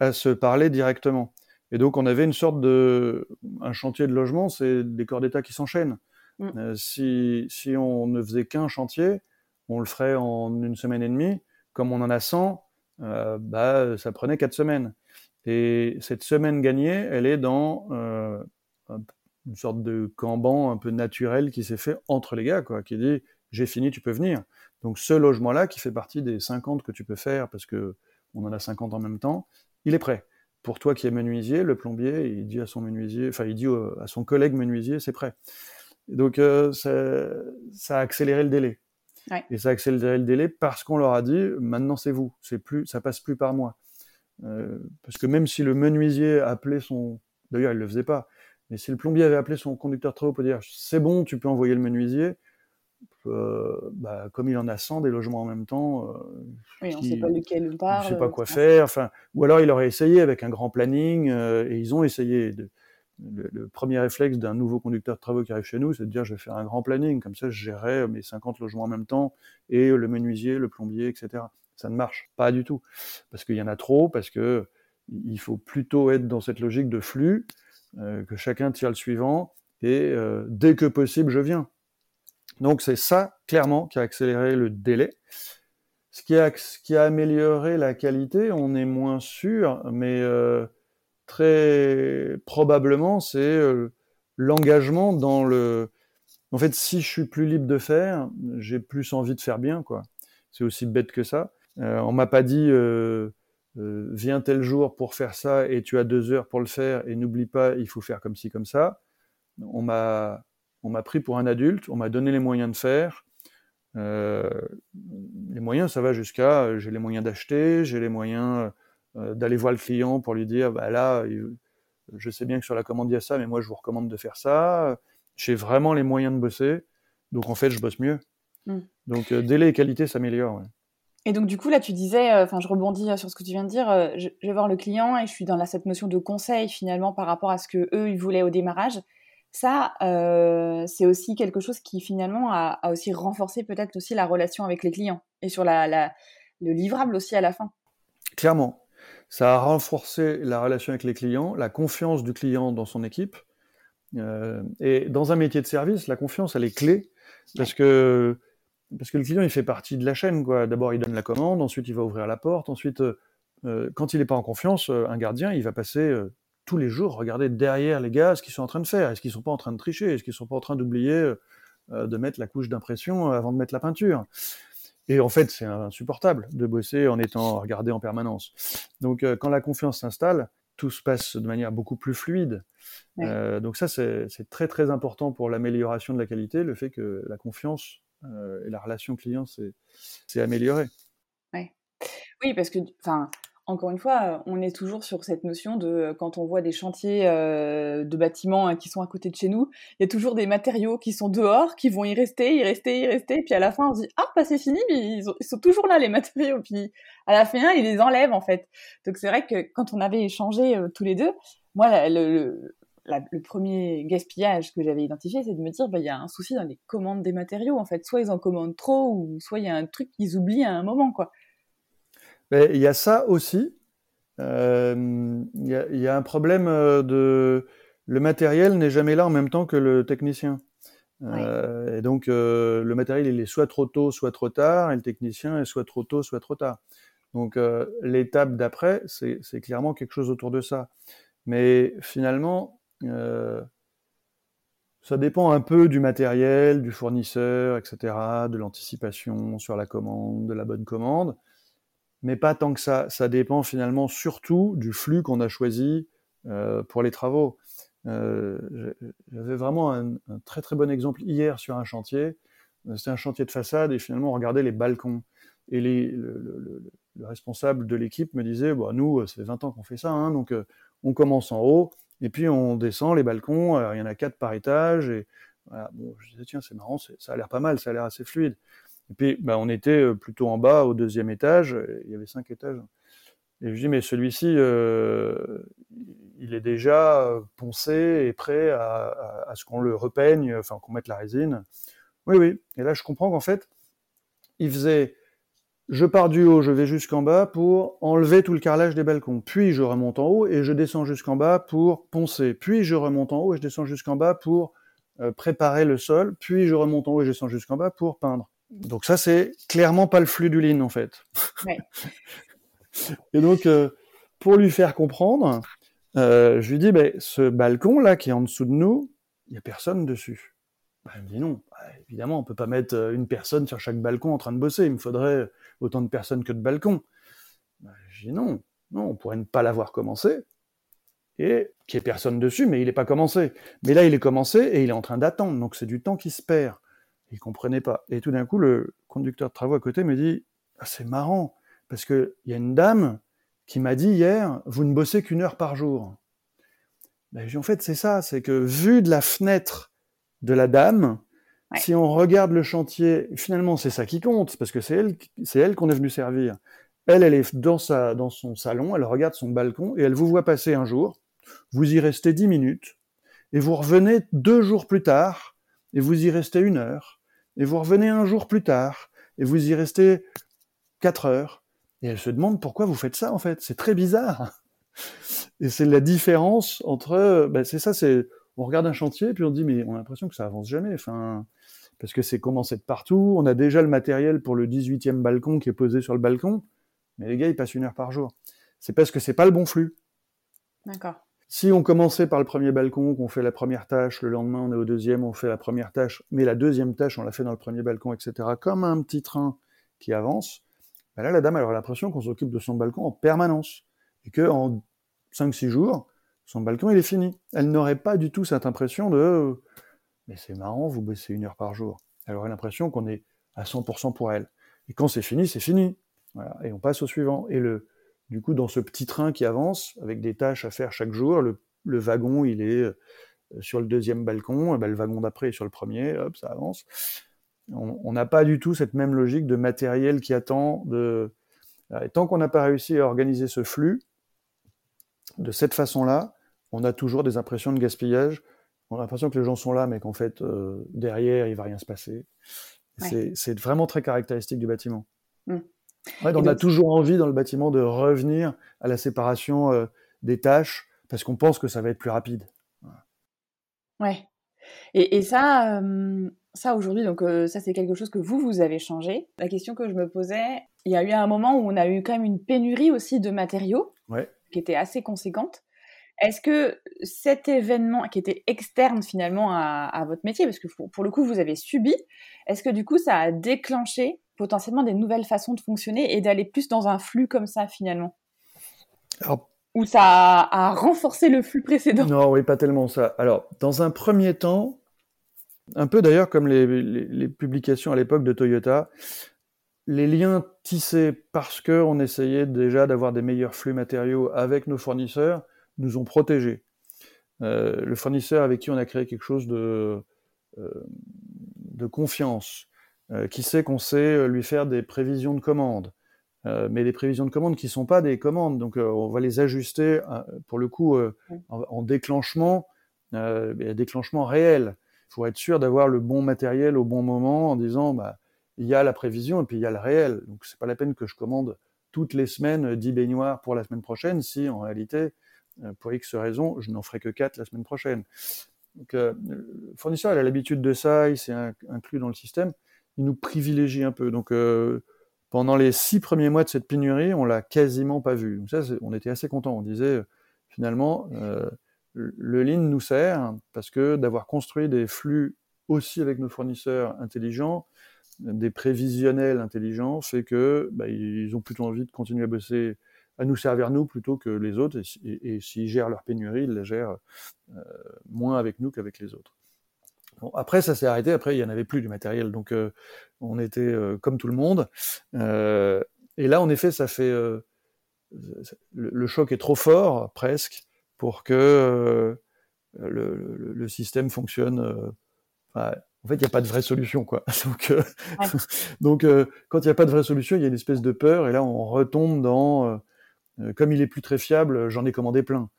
à se parler directement. Et donc, on avait une sorte de... Un chantier de logement, c'est des corps d'État qui s'enchaînent. Mm. Euh, si, si on ne faisait qu'un chantier, on le ferait en une semaine et demie. Comme on en a 100, euh, bah, ça prenait quatre semaines. Et cette semaine gagnée, elle est dans euh, une sorte de camban un peu naturel qui s'est fait entre les gars, quoi, qui dit j'ai fini, tu peux venir. Donc ce logement-là, qui fait partie des 50 que tu peux faire, parce que on en a 50 en même temps, il est prêt. Pour toi qui es menuisier, le plombier, il dit à son menuisier, enfin il dit à son collègue menuisier, c'est prêt. Donc euh, ça, ça, a accéléré le délai. Ouais. Et ça a accéléré le délai parce qu'on leur a dit maintenant c'est vous, c'est plus, ça passe plus par moi. Euh, parce que même si le menuisier appelait son, d'ailleurs il le faisait pas, mais si le plombier avait appelé son conducteur travaux pour dire c'est bon, tu peux envoyer le menuisier, euh, bah, comme il en a 100 des logements en même temps, euh, oui, on ne sait pas lequel on parle, ne sait pas quoi faire. Enfin, ou alors il aurait essayé avec un grand planning euh, et ils ont essayé de, le, premier réflexe d'un nouveau conducteur de travaux qui arrive chez nous, c'est de dire je vais faire un grand planning, comme ça je gérerai mes 50 logements en même temps, et le menuisier, le plombier, etc. Ça ne marche pas du tout, parce qu'il y en a trop, parce que il faut plutôt être dans cette logique de flux, euh, que chacun tire le suivant, et euh, dès que possible, je viens. Donc c'est ça, clairement, qui a accéléré le délai. Ce qui a, amélioré la qualité, on est moins sûr, mais... Euh, très probablement, c'est euh, l'engagement dans le. En fait, si je suis plus libre de faire, j'ai plus envie de faire bien, quoi. C'est aussi bête que ça. Euh, on m'a pas dit euh, euh, viens tel jour pour faire ça et tu as deux heures pour le faire et n'oublie pas, il faut faire comme ci comme ça. On m'a on m'a pris pour un adulte, on m'a donné les moyens de faire. Les moyens, ça va jusqu'à j'ai les moyens d'acheter, j'ai les moyens d'aller voir le client pour lui dire bah là, je sais bien que sur la commande il y a ça, mais moi je vous recommande de faire ça. J'ai vraiment les moyens de bosser, donc en fait je bosse mieux. Mm. Donc euh, délai et qualité s'améliorent. Ouais. Et donc du coup là tu disais, euh, enfin je rebondis sur ce que tu viens de dire, je, je, vais voir le client et je suis dans la, cette notion de conseil finalement par rapport à ce que eux ils voulaient au démarrage. Ça, euh, c'est aussi quelque chose qui finalement a, a aussi renforcé peut-être aussi la relation avec les clients et sur la, la, le livrable aussi à la fin. Clairement, ça a renforcé la relation avec les clients, la confiance du client dans son équipe. Euh, et dans un métier de service, la confiance, elle est clé parce que parce que le client, il fait partie de la chaîne. Quoi. D'abord, il donne la commande, ensuite, il va ouvrir la porte, ensuite, euh, euh quand il n'est pas en confiance, un gardien, il va passer tous les jours regarder derrière les gars ce qu'ils sont en train de faire. Est-ce qu'ils sont pas en train de tricher? Est-ce qu'ils sont pas en train d'oublier de mettre la couche d'impression avant de mettre la peinture? Et en fait, c'est insupportable de bosser en étant regardé en permanence. Donc, euh, quand la confiance s'installe, tout se passe de manière beaucoup plus fluide. Ouais. Euh, donc ça, c'est très très important pour l'amélioration de la qualité, le fait que la confiance euh, et la relation client s'est améliorée. Ouais. Oui, parce que, enfin, encore une fois, on est toujours sur cette notion de euh, quand on voit des chantiers euh, de bâtiments hein, qui sont à côté de chez nous, il y a toujours des matériaux qui sont dehors, qui vont y rester, y rester, y rester, puis à la fin on se dit ah bah c'est fini, mais ils, sont toujours là les (laughs) matériaux, puis à la fin ils les enlèvent en fait. Donc c'est vrai que quand on avait échangé euh, tous les deux, moi le, le premier gaspillage que j'avais identifié, c'est de me dire bah il y a un souci dans les commandes des matériaux en fait, soit ils en commandent trop ou soit il y a un truc qu'ils oublient à un moment quoi. Il y a ça aussi. Euh, il, y a, il, y a, un problème euh, de le matériel n'est jamais là en même temps que le technicien. Euh, et donc le matériel il est soit trop tôt, soit trop tard, et le technicien est soit trop tôt, soit trop tard. Donc l'étape d'après, c'est clairement quelque chose autour de ça. Mais finalement, ça dépend un peu du matériel, du fournisseur, etc., de l'anticipation sur la commande, de la bonne commande mais pas tant que ça. Ça dépend finalement surtout du flux qu'on a choisi euh, pour les travaux. Euh, J'avais vraiment un, très très bon exemple hier sur un chantier. Euh, c'était un chantier de façade et finalement on regardait les balcons. Et les, le, le, le, responsable de l'équipe me disait, bah, nous, ça fait 20 ans qu'on fait ça, hein, donc on commence en haut et puis on descend les balcons. Il y en a quatre par étage. Et bon, je disais, tiens, c'est marrant, ça a l'air pas mal, ça a l'air assez fluide. Et puis, bah, on était euh, plutôt en bas, au deuxième étage. Il y avait cinq étages. Et je dis, mais celui-ci, euh, il est déjà euh, poncé et prêt à, ce qu'on le repeigne, enfin qu'on mette la résine. Oui, oui. Et là, je comprends qu'en fait, il faisait, je pars du haut, je vais jusqu'en bas pour enlever tout le carrelage des balcons. Puis je remonte en haut et je descends jusqu'en bas pour poncer. Puis je remonte en haut et je descends jusqu'en bas pour préparer le sol. Puis je remonte en haut et je descends jusqu'en bas pour peindre. Donc ça, c'est clairement pas le flux du lean, en fait. Ouais. (laughs) Et donc, euh, pour lui faire comprendre, euh, je lui dis, ben, ce balcon-là qui est en dessous de nous, il n'y a personne dessus. Ben, il me dit non. Ben, évidemment, on peut pas mettre euh, une personne sur chaque balcon en train de bosser. Il me faudrait autant de personnes que de balcons. Ben, je dis non. Non, on pourrait ne pas l'avoir commencé et qu'il n'y ait personne dessus, mais il n'est pas commencé. Mais là, il est commencé et il est en train d'attendre. Donc, c'est du temps qui se perd. Il comprenait pas. Et tout d'un coup, le conducteur de travaux à côté me dit ah, C'est marrant, parce qu'il y a une dame qui m'a dit hier Vous ne bossez qu'une heure par jour. Ben, en fait, c'est ça c'est que vu de la fenêtre de la dame, ouais. si on regarde le chantier, finalement, c'est ça qui compte, parce que c'est elle, c'est elle qu'on est venu servir. Elle, elle est dans, sa, dans son salon, elle regarde son balcon et elle vous voit passer un jour. Vous y restez dix minutes et vous revenez deux jours plus tard et vous y restez une heure et vous revenez un jour plus tard, et vous y restez quatre heures, et elle se demande pourquoi vous faites ça en fait. C'est très bizarre. Et c'est la différence entre, ben c'est ça, c'est, on regarde un chantier puis on dit mais on a l'impression que ça avance jamais. Enfin, parce que c'est commencé de partout. On a déjà le matériel pour le 18e balcon qui est posé sur le balcon, mais les gars ils passent une heure par jour. C'est parce que c'est pas le bon flux. D'accord. Si on commençait par le premier balcon, qu'on fait la première tâche, le lendemain on est au deuxième, on fait la première tâche, mais la deuxième tâche on l'a fait dans le premier balcon, etc., comme un petit train qui avance, ben là la dame elle l'impression qu'on s'occupe de son balcon en permanence, et que en 5-6 jours, son balcon il est fini. Elle n'aurait pas du tout cette impression de mais c'est marrant, vous baissez une heure par jour. Elle aurait l'impression qu'on est à 100% pour elle. Et quand c'est fini, c'est fini. Voilà. Et on passe au suivant. Et le, du coup, dans ce petit train qui avance, avec des tâches à faire chaque jour, le, le wagon, il est euh, sur le deuxième balcon, et ben, le wagon d'après est sur le premier, hop, ça avance. On n'a pas du tout cette même logique de matériel qui attend de... Et tant qu'on n'a pas réussi à organiser ce flux de cette façon-là, on a toujours des impressions de gaspillage. On a l'impression que les gens sont là, mais qu'en fait, euh, derrière, il va rien se passer. Ouais. C'est vraiment très caractéristique du bâtiment. Mmh. On a toujours envie dans le bâtiment de revenir à la séparation euh, des tâches parce qu'on pense que ça va être plus rapide. Ouais. Et, et ça, ça aujourd'hui, donc ça c'est quelque chose que vous vous avez changé. La question que je me posais, il y a eu un moment où on a eu quand même une pénurie aussi de matériaux, qui était assez conséquente. Est-ce que cet événement qui était externe finalement à, votre métier, parce que pour, le coup vous avez subi, est-ce que du coup ça a déclenché potentiellement des nouvelles façons de fonctionner et d'aller plus dans un flux comme ça finalement Ou ça a, renforcé le flux précédent Non, oui, pas tellement ça. Alors, dans un premier temps, un peu d'ailleurs comme les, publications à l'époque de Toyota, les liens tissés parce qu'on essayait déjà d'avoir des meilleurs flux matériaux avec nos fournisseurs nous ont protégés. Euh, le fournisseur avec qui on a créé quelque chose de, euh, de confiance, qui sait qu'on sait lui faire des prévisions de commandes, mais des prévisions de commandes qui ne sont pas des commandes, donc on va les ajuster pour le coup en, déclenchement, déclenchement réel. Il faut être sûr d'avoir le bon matériel au bon moment en disant bah, il y a la prévision et puis il y a le réel. Donc c'est pas la peine que je commande toutes les semaines 10 baignoires pour la semaine prochaine si en réalité euh, pour X raison, je n'en ferai que 4 la semaine prochaine. Donc, euh, le fournisseur il a l'habitude de ça, il s'est inclus dans le système, il nous privilégie un peu. Donc, euh, pendant les six premiers mois de cette pénurie, on l'a quasiment pas vu. Donc ça, on était assez content. On disait finalement, le Lean nous sert parce que d'avoir construit des flux aussi avec nos fournisseurs intelligents, des prévisionnels intelligents, fait que bah, ils ont plutôt envie de continuer à bosser à nous servir nous plutôt que les autres. Et, s'ils gèrent leur pénurie, ils la gèrent euh, moins avec nous qu'avec les autres. Bon, après, ça s'est arrêté. Après, il n'y en avait plus du matériel. Donc, euh, on était euh, comme tout le monde. et là, en effet, ça fait. Le, choc est trop fort, presque, pour que le, système fonctionne. en fait, il n'y a pas de vraie solution, quoi. (laughs) Donc, (laughs) donc quand il n'y a pas de vraie solution, il y a une espèce de peur, et là, on retombe dans euh, comme il est plus très fiable, j'en ai commandé plein.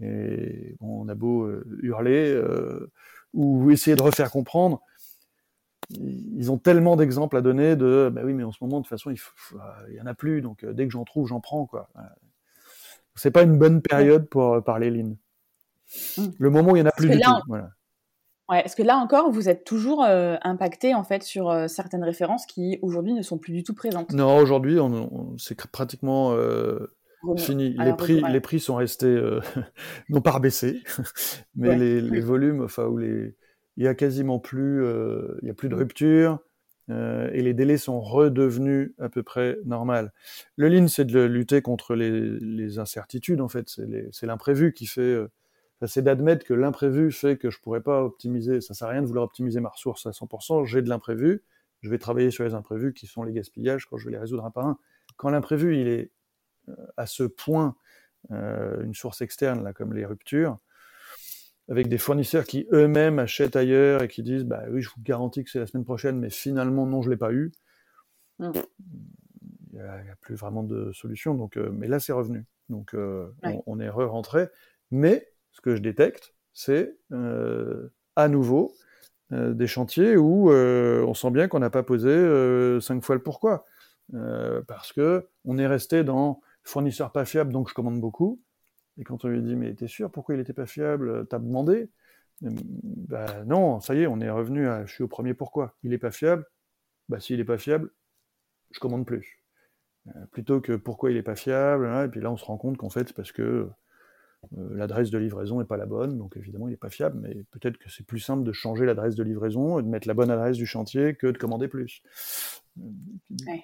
Et on a beau euh, hurler euh, ou essayer de refaire comprendre, ils ont tellement d'exemples à donner de bah oui mais en ce moment de toute façon il, il y en a plus donc dès que j'en trouve j'en prends quoi c'est pas une bonne période pour parler Lean mmh. le moment où il y en a plus du tout voilà. Ouais, parce que là encore, vous êtes toujours impacté en fait sur certaines références qui aujourd'hui ne sont plus du tout présentes. Non, aujourd'hui, on, c'est pratiquement Fini. Les prix, les prix sont restés, euh, (laughs) non pas baissés, (laughs) mais les, volumes, enfin, où les, il y a quasiment plus, euh, il y a plus de rupture euh, et les délais sont redevenus à peu près normal. Le lean, c'est de lutter contre les, incertitudes en fait, c'est l'imprévu qui fait. c'est d'admettre que l'imprévu fait que je pourrais pas optimiser. Ça sert à rien de vouloir optimiser ma ressource à 100%. J'ai de l'imprévu. Je vais travailler sur les imprévus qui sont les gaspillages quand je vais les résoudre un par un. Quand l'imprévu il est à ce point euh, une source externe, là, comme les ruptures, avec des fournisseurs qui eux-mêmes achètent ailleurs et qui disent bah oui, je vous garantis que c'est la semaine prochaine, mais finalement non, je l'ai pas eu. Mm. Il n'y a, plus vraiment de solution. Donc, euh, mais là, c'est revenu. Donc, euh, on, est re-rentré. Mais ce que je détecte, c'est à nouveau des chantiers où on sent bien qu'on n'a pas posé cinq fois le pourquoi. parce que on est resté dans fournisseur pas fiable, donc je commande beaucoup. Et quand on lui dit, mais t'es sûr, pourquoi il n'était pas fiable T'as demandé Ben non, ça y est, on est revenu à, je suis au premier pourquoi. Il n'est pas fiable Bah s'il n'est pas fiable, je commande plus. Euh, plutôt que pourquoi il n'est pas fiable, hein, et puis là on se rend compte qu'en fait c'est parce que euh, l'adresse de livraison n'est pas la bonne, donc évidemment il n'est pas fiable, mais peut-être que c'est plus simple de changer l'adresse de livraison et de mettre la bonne adresse du chantier que de commander plus.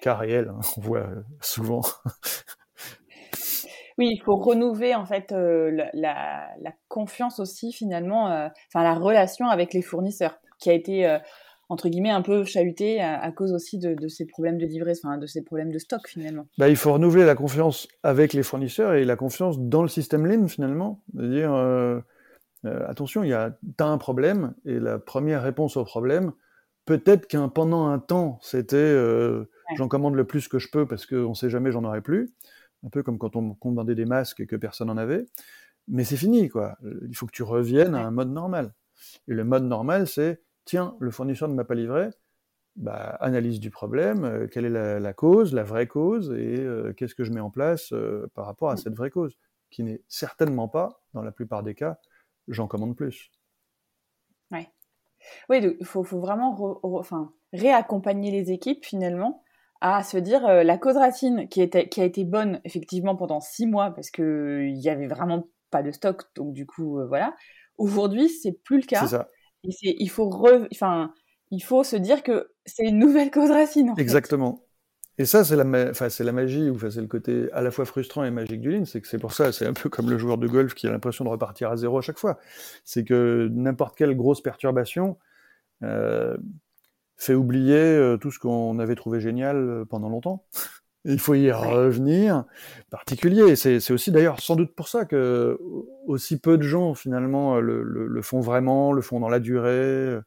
Cas réel, hein, on voit souvent (laughs) oui, il faut renouveler en fait euh, la, confiance aussi finalement, euh, enfin la relation avec les fournisseurs, qui a été euh, entre guillemets un peu chahutée à, cause aussi de, ces problèmes de livraison, enfin de ces problèmes de stock finalement. Bah, il faut renouveler la confiance avec les fournisseurs et la confiance dans le système Lean finalement, de dire attention, il y a as un problème et la première réponse au problème, peut-être qu'un pendant un temps c'était j'en commande le plus que je peux parce qu'on ne sait jamais j'en aurai plus un peu comme quand on commandait des masques et que personne n'en avait. Mais c'est fini, quoi. Il faut que tu reviennes à un mode normal. Et le mode normal, c'est tiens, le fournisseur ne m'a pas livré, bah, analyse du problème, quelle est la, cause, la vraie cause, et qu'est-ce que je mets en place par rapport à cette vraie cause, qui n'est certainement pas, dans la plupart des cas, j'en commande plus. Ouais. Oui, il faut, vraiment enfin, réaccompagner les équipes finalement à se dire euh, la cause racine qui, était, qui a été bonne effectivement pendant six mois parce qu'il n'y avait vraiment pas de stock, donc du coup, euh, voilà. Aujourd'hui, c'est plus le cas. C'est ça. Et il, faut enfin, il faut se dire que c'est une nouvelle cause racine. Exactement. Et ça, c'est la, enfin, c'est la magie, ou c'est le côté à la fois frustrant et magique du lean. C'est que c'est pour ça, c'est un peu comme le joueur de golf qui a l'impression de repartir à zéro à chaque fois. C'est que n'importe quelle grosse perturbation, euh, fait oublier euh, tout ce qu'on avait trouvé génial euh, pendant longtemps. (laughs) Il faut y revenir. Particulier. C'est aussi d'ailleurs sans doute pour ça que aussi peu de gens finalement le, le, font vraiment, le font dans la durée.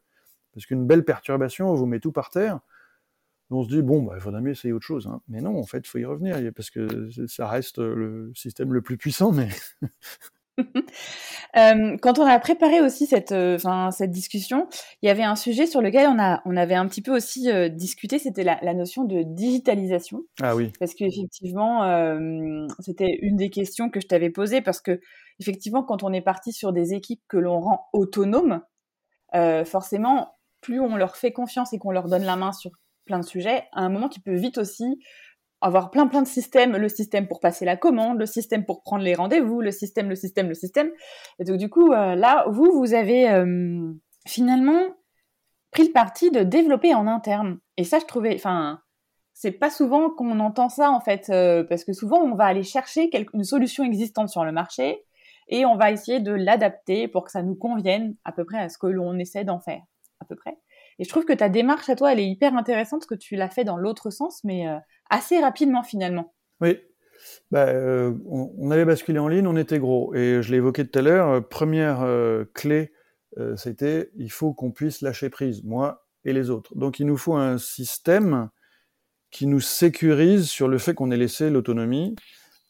Parce qu'une belle perturbation vous met tout par terre. On se dit bon, bah, il faudrait mieux essayer autre chose. Hein. Mais non, en fait, il faut y revenir parce que ça reste le système le plus puissant. Mais (laughs) (laughs) Euh, quand on a préparé aussi cette, euh, cette discussion, il y avait un sujet sur lequel on, a, on avait un petit peu aussi euh, discuté, c'était la, notion de digitalisation. Ah oui. Parce qu'effectivement, c'était une des questions que je t'avais posées, parce que effectivement, quand on est parti sur des équipes que l'on rend autonomes, forcément, plus on leur fait confiance et qu'on leur donne la main sur plein de sujets, à un moment qui peut vite aussi avoir plein plein de systèmes, le système pour passer la commande, le système pour prendre les rendez-vous, le système, le système, le système. Et donc du coup, euh, là, vous, vous avez euh, finalement pris le parti de développer en interne. Et ça, je trouvais, enfin, c'est pas souvent qu'on entend ça en fait, euh, parce que souvent on va aller chercher une solution existante sur le marché et on va essayer de l'adapter pour que ça nous convienne à peu près à ce que l'on essaie d'en faire, à peu près. Et je trouve que ta démarche à toi, elle est hyper intéressante, parce que tu l'as fait dans l'autre sens, mais assez rapidement finalement. Oui. Bah, euh, on, avait basculé en ligne, on était gros. Et je l'ai évoqué tout à l'heure, euh, première clé, c'était il faut qu'on puisse lâcher prise, moi et les autres. Donc il nous faut un système qui nous sécurise sur le fait qu'on ait laissé l'autonomie.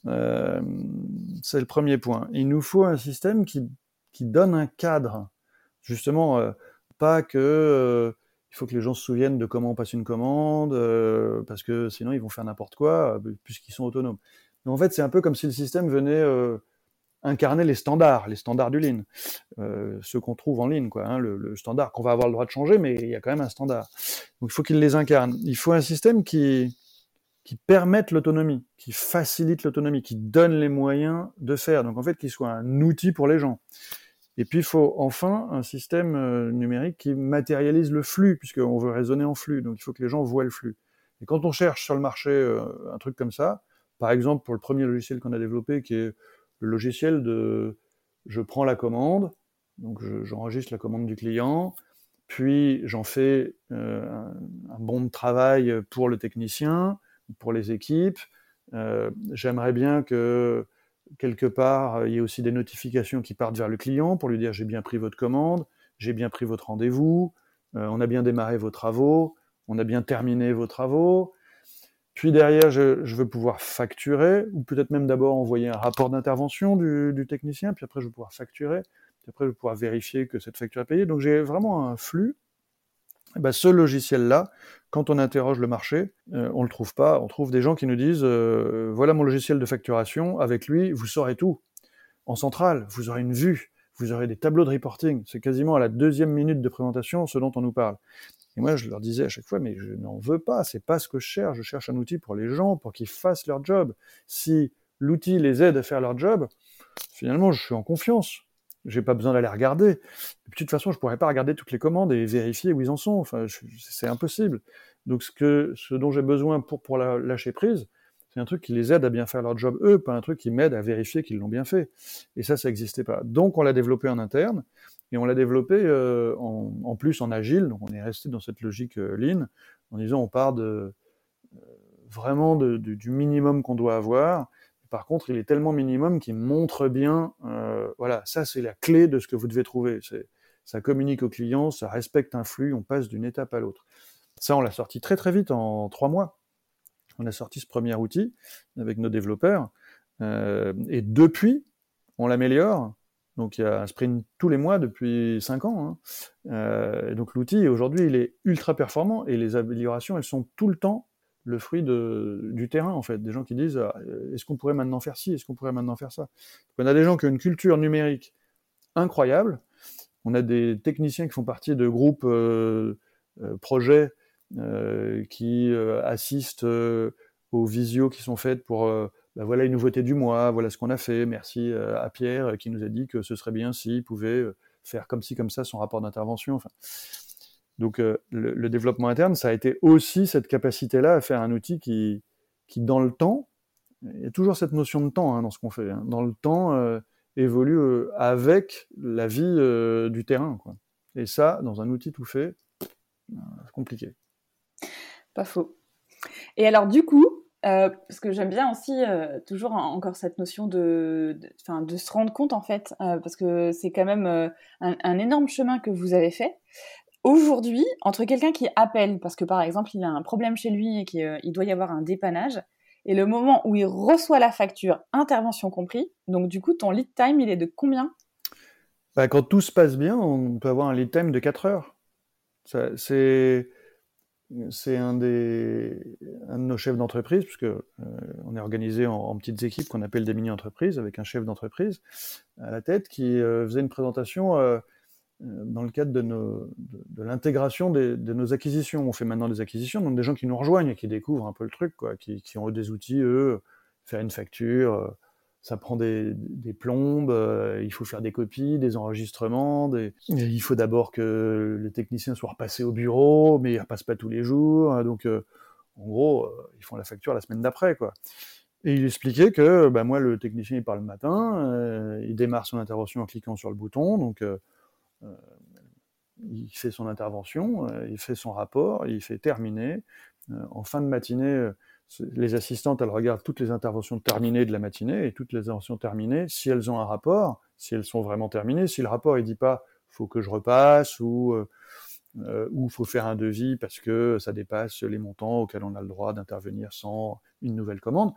c'est le premier point. Il nous faut un système qui, qui donne un cadre. Justement, pas que il faut que les gens se souviennent de comment on passe une commande, euh, parce que sinon ils vont faire n'importe quoi, euh, puisqu'ils sont autonomes. Mais en fait, c'est un peu comme si le système venait euh, incarner les standards, les standards du Lean, ceux qu'on trouve en ligne, quoi, hein, le, standard qu'on va avoir le droit de changer, mais il y a quand même un standard. Donc il faut qu'il les incarne. Il faut un système qui, qui permette l'autonomie, qui facilite l'autonomie, qui donne les moyens de faire. Donc en fait, qu'il soit un outil pour les gens. Et puis, il faut enfin un système euh, numérique qui matérialise le flux, puisqu'on veut raisonner en flux. Donc, il faut que les gens voient le flux. Et quand on cherche sur le marché euh, un truc comme ça, par exemple, pour le premier logiciel qu'on a développé, qui est le logiciel de je prends la commande, donc j'enregistre la commande du client, puis j'en fais euh, un, bon de travail pour le technicien, pour les équipes. J'aimerais bien que quelque part, euh, il y a aussi des notifications qui partent vers le client pour lui dire j'ai bien pris votre commande, j'ai bien pris votre rendez-vous, euh, on a bien démarré vos travaux, on a bien terminé vos travaux. Puis derrière, je, veux pouvoir facturer, ou peut-être même d'abord envoyer un rapport d'intervention du, technicien, puis après je vais pouvoir facturer, puis après je vais pouvoir vérifier que cette facture est payée. Donc j'ai vraiment un flux ben, ce logiciel-là, quand on interroge le marché, euh, on ne le trouve pas. On trouve des gens qui nous disent euh, voilà mon logiciel de facturation, avec lui, vous saurez tout. En centrale, vous aurez une vue, vous aurez des tableaux de reporting. C'est quasiment à la deuxième minute de présentation ce dont on nous parle. Et moi, je leur disais à chaque fois, mais je n'en veux pas, c'est pas ce que je cherche. Je cherche un outil pour les gens, pour qu'ils fassent leur job. Si l'outil les aide à faire leur job, finalement, je suis en confiance j'ai pas besoin d'aller regarder. De toute façon, je pourrais pas regarder toutes les commandes et vérifier où ils en sont. Enfin, c'est impossible. Donc, ce que, ce dont j'ai besoin pour pour lâcher prise, c'est un truc qui les aide à bien faire leur job eux, pas un truc qui m'aide à vérifier qu'ils l'ont bien fait. Et ça, ça n'existait pas. Donc, on l'a développé en interne et on l'a développé euh, en, en, plus en agile. Donc, on est resté dans cette logique euh, lean en disant on part de euh, vraiment de, du minimum qu'on doit avoir par contre, il est tellement minimum qu'il montre bien, euh, voilà, ça c'est la clé de ce que vous devez trouver. Ça communique au client, ça respecte un flux, on passe d'une étape à l'autre. Ça, on l'a sorti très très vite, en trois mois. On a sorti ce premier outil avec nos développeurs. Euh, et depuis, on l'améliore Donc il y a un sprint tous les mois depuis 5 ans. Hein. Euh, donc l'outil aujourd'hui il est ultra performant et les améliorations elles sont tout le temps le fruit du terrain en fait. Des gens qui disent ah, est-ce qu'on pourrait maintenant faire ci, est-ce qu'on pourrait maintenant faire ça? On a des gens qui ont une culture numérique incroyable. On a des techniciens qui font partie de groupes euh, euh, projets euh, qui euh, assistent euh, aux visios qui sont faites pour bah voilà une nouveauté du mois, voilà ce qu'on a fait. Merci à Pierre qui nous a dit que ce serait bien s'il pouvait faire comme ci, comme ça son rapport d'intervention. Donc le, le, développement interne, ça a été aussi cette capacité-là à faire un outil qui, dans le temps, il y a toujours cette notion de temps hein, dans ce qu'on fait, hein, dans le temps euh, évolue euh, avec la vie euh, du terrain. Et ça, dans un outil tout fait, c'est compliqué. Pas faux. Et alors du coup, euh, parce que j'aime bien aussi euh, toujours encore cette notion de, se rendre compte en fait, euh, parce que c'est quand même un, énorme chemin que vous avez fait. Aujourd'hui, entre quelqu'un qui appelle, parce que par exemple il a un problème chez lui et qu'il doit y avoir un dépannage, et le moment où il reçoit la facture, intervention compris, donc du coup ton lead time il est de combien? Bah, Quand tout se passe bien, on peut avoir un lead time de 4 heures. C'est c'est un, de nos chefs d'entreprise, puisque euh, on est organisé en, petites équipes qu'on appelle des mini-entreprises, avec un chef d'entreprise à la tête qui euh, faisait une présentation euh, dans le cadre de, l'intégration de nos acquisitions. On fait maintenant des acquisitions, donc des gens qui nous rejoignent et qui découvrent un peu le truc, quoi, qui, qui ont des outils, eux, faire une facture, ça prend des, plombes, euh, il faut faire des copies, des enregistrements, il faut d'abord que les techniciens soient repassés au bureau, mais ils ne repassent pas tous les jours, hein, donc euh, en gros, euh, ils font la facture la semaine d'après, quoi. Et il expliquait que, bah, moi, le technicien, il parle le matin, il démarre son intervention en cliquant sur le bouton, donc il fait son intervention, il fait son rapport, il fait terminer. en fin de matinée, les assistantes, elles regardent toutes les interventions terminées de la matinée et toutes les interventions terminées, si elles ont un rapport, si elles sont vraiment terminées, si le rapport il dit pas faut que je repasse ou euh, euh ou faut faire un devis parce que ça dépasse les montants auxquels on a le droit d'intervenir sans une nouvelle commande,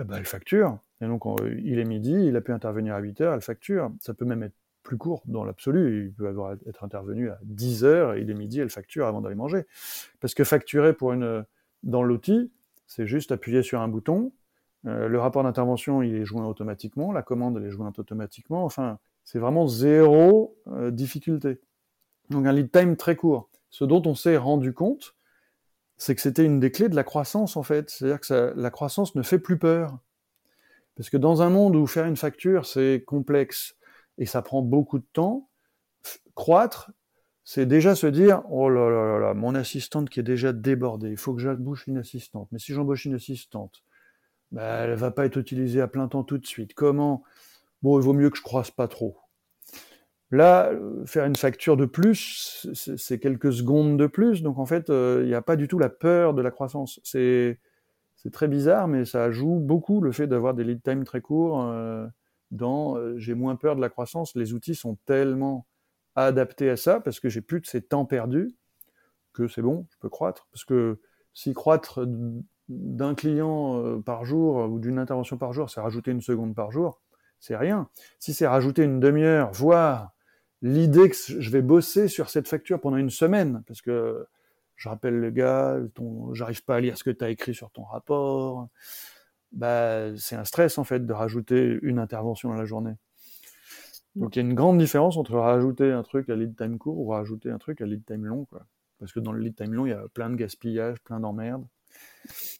eh ben, elle facture. Et donc il est midi, il a pu intervenir à 8 heures, elle facture. Ça peut même être plus court dans l'absolu, il peut avoir, être intervenu à 10 heures, et il est midi, elle facture avant d'aller manger. Parce que facturer pour une dans l'outil, c'est juste appuyer sur un bouton. Euh, le rapport d'intervention, il est joint automatiquement. La commande, elle est jointe automatiquement. Enfin, c'est vraiment zéro euh, difficulté. Donc un lead time très court. Ce dont on s'est rendu compte, c'est que c'était une des clés de la croissance, en fait. C'est-à-dire que la croissance ne fait plus peur. Parce que dans un monde où faire une facture, c'est complexe et ça prend beaucoup de temps, croître, c'est déjà se dire oh là là là là, mon assistante qui est déjà débordée, il faut que j'embauche une assistante. Mais si j'embauche une assistante, bah, elle va pas être utilisée à plein temps tout de suite. Comment? Bon, il vaut mieux que je croise pas trop. Là, faire une facture de plus, c'est quelques secondes de plus, donc en fait, euh, il n'y a pas du tout la peur de la croissance. C'est très bizarre, mais ça joue beaucoup le fait d'avoir des lead time très courts. Euh, dans euh, j'ai moins peur de la croissance. Les outils sont tellement adapté à ça parce que j'ai plus de ces temps perdus que c'est bon, je peux croître. Parce que si croître d'un client euh, par jour ou d'une intervention par jour, c'est rajouter une seconde par jour, c'est rien. Si c'est rajouter une demi-heure, voire l'idée que je vais bosser sur cette facture pendant une semaine, parce que je rappelle le gars, ton, j'arrive pas à lire ce que tu as écrit sur ton rapport, bah, c'est un stress en fait de rajouter une intervention dans la journée. Donc il y a une grande différence entre rajouter un truc à lead time court ou rajouter un truc à lead time long, quoi. Parce que dans le lead time long, il y a plein de gaspillage, plein d'emmerdes.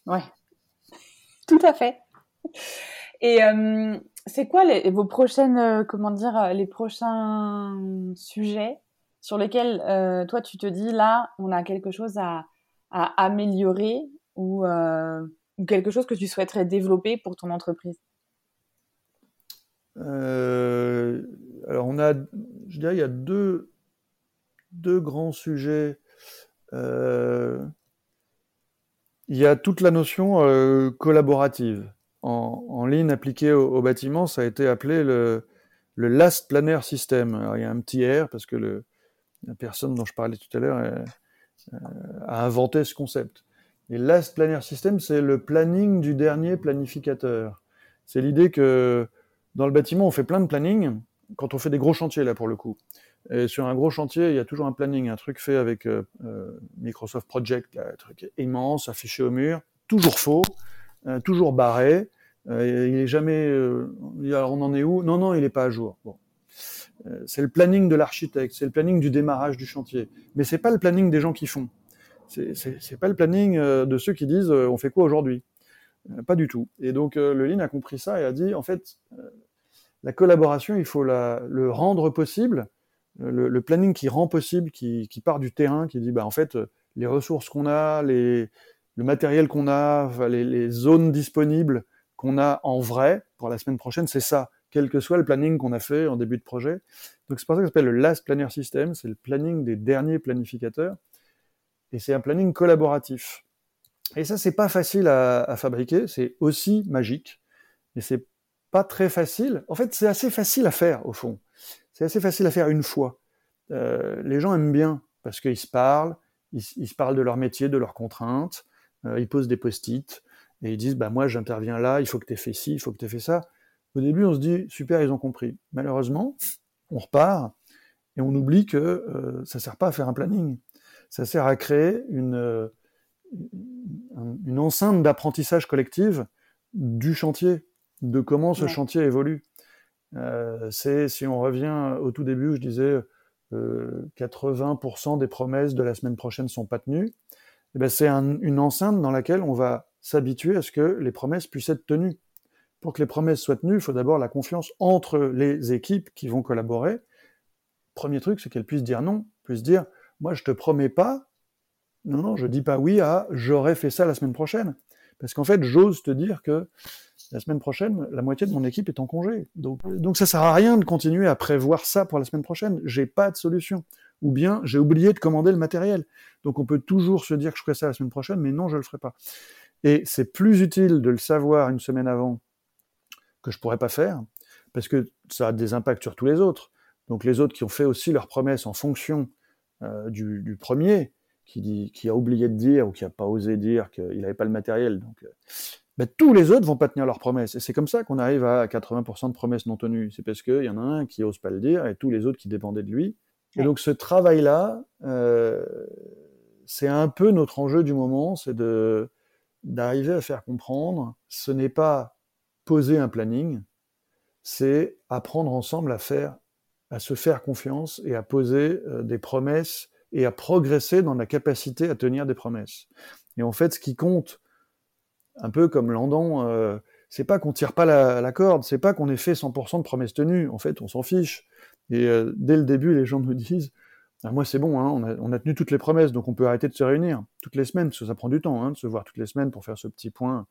Ouais, (laughs) tout à fait. Et euh, c'est quoi les, vos prochaines, euh, comment dire, euh, les prochains sujets sur lesquels euh, toi tu te dis là, on a quelque chose à, à améliorer ou, ou quelque chose que tu souhaiterais développer pour ton entreprise? Euh, alors on a, je dirais, il y a deux, deux grands sujets. Euh, il y a toute la notion euh, collaborative. En, en, ligne appliquée au, bâtiment, ça a été appelé le, le Last Planner System. Il y a un petit R parce que la personne dont je parlais tout à l'heure a inventé ce concept. Et Last Planner System, c'est le planning du dernier planificateur. C'est l'idée que dans le bâtiment, on fait plein de planning, quand on fait des gros chantiers, là, pour le coup, et sur un gros chantier, il y a toujours un planning, un truc fait avec euh, euh, Microsoft Project, un truc immense, affiché au mur, toujours faux, euh, toujours barré. il est jamais. on en est où? Non, non, il n'est pas à jour. Bon. c'est le planning de l'architecte, c'est le planning du démarrage du chantier, mais c'est pas le planning des gens qui font. C'est pas le planning de ceux qui disent on fait quoi aujourd'hui? Pas du tout. Et donc le Lean a compris ça et a dit en fait la collaboration, il faut le rendre possible le, planning qui rend possible, qui, part du terrain, qui dit bah en fait les ressources qu'on a, les, le matériel qu'on a, les, zones disponibles qu'on a en vrai pour la semaine prochaine, c'est ça, quel que soit le planning qu'on a fait en début de projet. Donc c'est pour ça que ça s'appelle le Last Planner System, c'est le planning des derniers planificateurs, et c'est un planning collaboratif. Et ça, c'est pas facile à, fabriquer, c'est aussi magique, mais c'est pas très facile. En fait, c'est assez facile à faire au fond. C'est assez facile à faire une fois. Euh, les gens aiment bien parce qu'ils se parlent, ils, se parlent de leur métier, de leurs contraintes, euh, ils posent des post-it et ils disent bah moi j'interviens là, il faut que tu aies fait ci, il faut que tu aies fait ça. Au début, on se dit super, ils ont compris. Malheureusement, on repart et on oublie que euh, ça sert pas à faire un planning. Ça sert à créer une, une enceinte d'apprentissage collective du chantier, de comment ce chantier évolue. Euh, c'est, si on revient au tout début, je disais euh, 80% des promesses de la semaine prochaine sont pas tenues. Eh ben, c'est une enceinte dans laquelle on va s'habituer à ce que les promesses puissent être tenues. Pour que les promesses soient tenues, il faut d'abord la confiance entre les équipes qui vont collaborer. Premier truc, c'est qu'elles puissent dire non, puissent dire moi je te promets pas, non non, je dis pas oui à j'aurais fait ça la semaine prochaine, parce qu'en fait j'ose te dire que la semaine prochaine, la moitié de mon équipe est en congé. Donc, donc ça sert à rien de continuer à prévoir ça pour la semaine prochaine. J'ai pas de solution. Ou bien j'ai oublié de commander le matériel. Donc on peut toujours se dire que je ferai ça la semaine prochaine, mais non, je le ferai pas. Et c'est plus utile de le savoir une semaine avant que je pourrais pas faire, parce que ça a des impacts sur tous les autres. Donc les autres qui ont fait aussi leurs promesses en fonction euh, du, du, premier, qui, dit, qui a oublié de dire ou qui a pas osé dire qu'il n'avait pas le matériel. Donc euh, ben, tous les autres vont pas tenir leurs promesses. Et c'est comme ça qu'on arrive à 80% de promesses non tenues. C'est parce qu'il y en a un qui ose pas le dire et tous les autres qui dépendaient de lui. Et donc ce travail-là, euh, c'est un peu notre enjeu du moment, c'est de d'arriver à faire comprendre, ce n'est pas poser un planning, c'est apprendre ensemble à faire, à se faire confiance et à poser euh, des promesses et à progresser dans la capacité à tenir des promesses. Et en fait, ce qui compte un peu comme Landon, euh, c'est pas qu'on tire pas la, corde, c'est pas qu'on ait fait 100% de promesses tenues. En fait, on s'en fiche. Et euh, dès le début, les gens nous disent ah, Moi, c'est bon, hein, on, a, tenu toutes les promesses, donc on peut arrêter de se réunir toutes les semaines, parce que ça prend du temps hein, de se voir toutes les semaines pour faire ce petit point.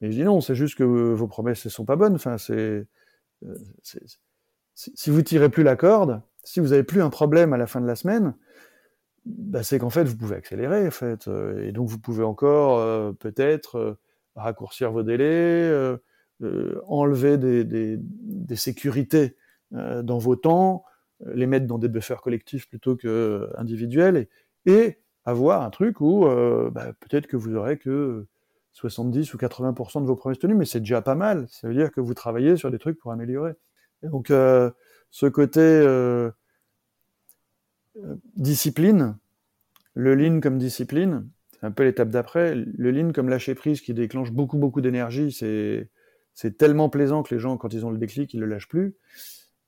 Et je dis non, c'est juste que vos promesses ne sont pas bonnes. Enfin, c'est, si vous tirez plus la corde, si vous avez plus un problème à la fin de la semaine, bah, c'est qu'en fait, vous pouvez accélérer, en fait, euh, et donc vous pouvez encore euh, peut-être euh, raccourcir vos délais, enlever des, sécurités dans vos temps, les mettre dans des buffers collectifs plutôt que individuels, et, et avoir un truc où bah, peut-être que vous aurez que 70 ou 80% de vos promesses tenues, mais c'est déjà pas mal. Ça veut dire que vous travaillez sur des trucs pour améliorer. Donc, ce côté discipline, le lean comme discipline, c'est un peu l'étape d'après. Le lean comme lâcher prise qui déclenche beaucoup, beaucoup d'énergie, c'est, c'est tellement plaisant que les gens, quand ils ont le déclic, ils le lâchent plus.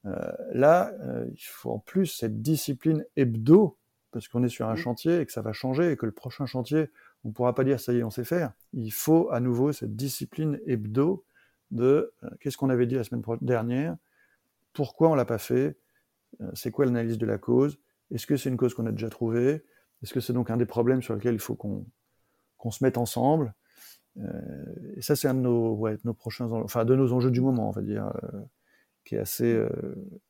Euh, là, euh, il faut en plus cette discipline hebdo, parce qu'on est sur un chantier et que ça va changer et que le prochain chantier, on ne pourra pas dire ça y est, on sait faire. Il faut à nouveau cette discipline hebdo de euh, qu'est-ce qu'on avait dit la semaine dernière, pourquoi on l'a pas fait, c'est quoi l'analyse de la cause, est-ce que c'est une cause qu'on a déjà trouvée Est-ce que c'est donc un des problèmes sur lesquels il faut qu'on se mette ensemble euh, Et ça, c'est un de nos, ouais, nos prochains, enfin de nos enjeux du moment, on va dire, euh, qui est assez, euh,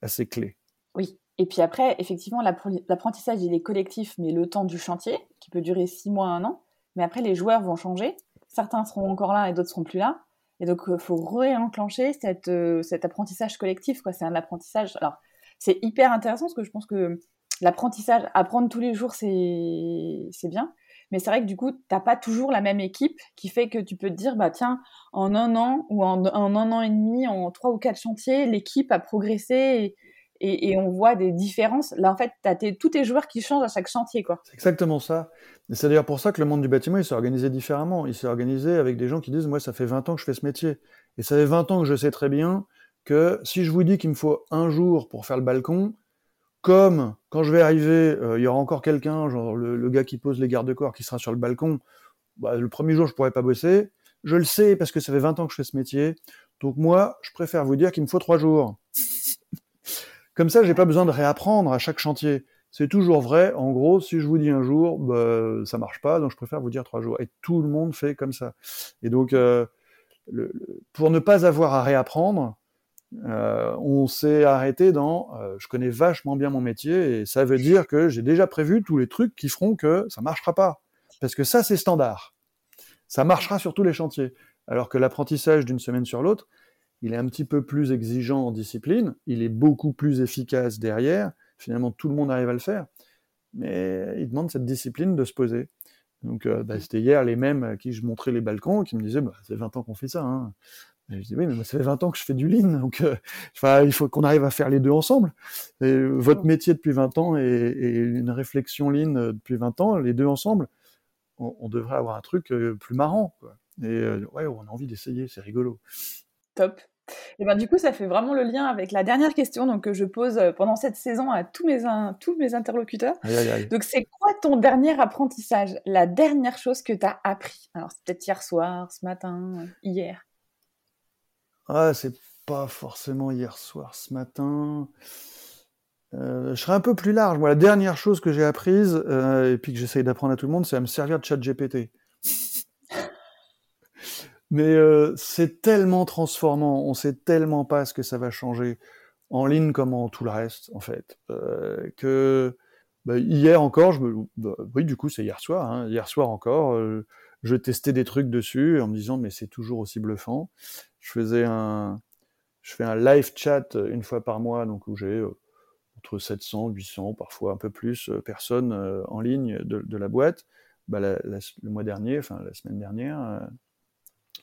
assez clé. Oui. Et puis après, effectivement, l'apprentissage, il est collectif, mais le temps du chantier, qui peut durer six mois, un an. Mais après, les joueurs vont changer. Certains seront encore là et d'autres seront plus là. Et donc, il faut réenclencher cette, cet apprentissage collectif. C'est un apprentissage. Alors, c'est hyper intéressant parce que je pense que l'apprentissage, apprendre tous les jours, c'est bien. Mais c'est vrai que du coup, t'as pas toujours la même équipe qui fait que tu peux te dire, bah tiens, en un an ou en, un an et demi, en trois ou quatre chantiers, l'équipe a progressé on voit des différences. Là, en fait, tu as tous tes joueurs qui changent à chaque chantier. quoi. C'est exactement ça. Et c'est d'ailleurs pour ça que le monde du bâtiment, il s'est organisé différemment. Il s'est organisé avec des gens qui disent, moi, ça fait 20 ans que je fais ce métier. Et ça fait 20 ans que je sais très bien que si je vous dis qu'il me faut un jour pour faire le balcon, comme quand je vais arriver, euh, il y aura encore quelqu'un, genre le, gars qui pose les garde-corps qui sera sur le balcon, bah, le premier jour, je pourrais pas bosser. Je le sais parce que ça fait 20 ans que je fais ce métier. Donc moi, je préfère vous dire qu'il me faut trois jours. Comme ça, j'ai pas besoin de réapprendre à chaque chantier. C'est toujours vrai. En gros, si je vous dis un jour, bah, ça marche pas, donc je préfère vous dire trois jours. Et tout le monde fait comme ça. Et donc, euh, pour ne pas avoir à réapprendre, euh, on s'est arrêté dans euh, je connais vachement bien mon métier et ça veut dire que j'ai déjà prévu tous les trucs qui feront que ça marchera pas. Parce que ça, c'est standard. Ça marchera sur tous les chantiers. Alors que l'apprentissage d'une semaine sur l'autre, il est un petit peu plus exigeant en discipline, il est beaucoup plus efficace derrière. Finalement, tout le monde arrive à le faire. Mais il demande cette discipline de se poser. Donc, euh, bah, c'était hier les mêmes à qui je montrais les balcons qui me disaient bah, C'est 20 ans qu'on fait ça. Hein je dis oui, mais ça fait 20 ans que je fais du lean, donc euh, il faut qu'on arrive à faire les deux ensemble. Et votre métier depuis 20 ans et, une réflexion lean euh, depuis 20 ans, les deux ensemble, on, devrait avoir un truc euh, plus marrant. Quoi. Et ouais, on a envie d'essayer, c'est rigolo. Top. Et ben du coup, ça fait vraiment le lien avec la dernière question donc, que je pose pendant cette saison à tous mes, tous mes interlocuteurs. Donc, c'est quoi ton dernier apprentissage La dernière chose que tu as appris? Alors, c'est peut-être hier soir, ce matin, hier ah, c'est pas forcément hier soir, ce matin. Euh, je serai un peu plus large. Moi, la dernière chose que j'ai apprise, euh, et puis que j'essaye d'apprendre à tout le monde, c'est à me servir de chat GPT. Mais euh, c'est tellement transformant, on sait tellement pas ce que ça va changer, en ligne comme en tout le reste, en fait, que bah, hier encore. Bah, oui, du coup, c'est hier soir, hein. hier soir encore, je testais des trucs dessus en me disant, mais c'est toujours aussi bluffant je faisais un, je fais un live chat euh, une fois par mois, donc où j'ai euh, entre 700, 800, parfois un peu plus euh, personnes en ligne de, la boîte. Bah, le mois dernier, enfin la semaine dernière,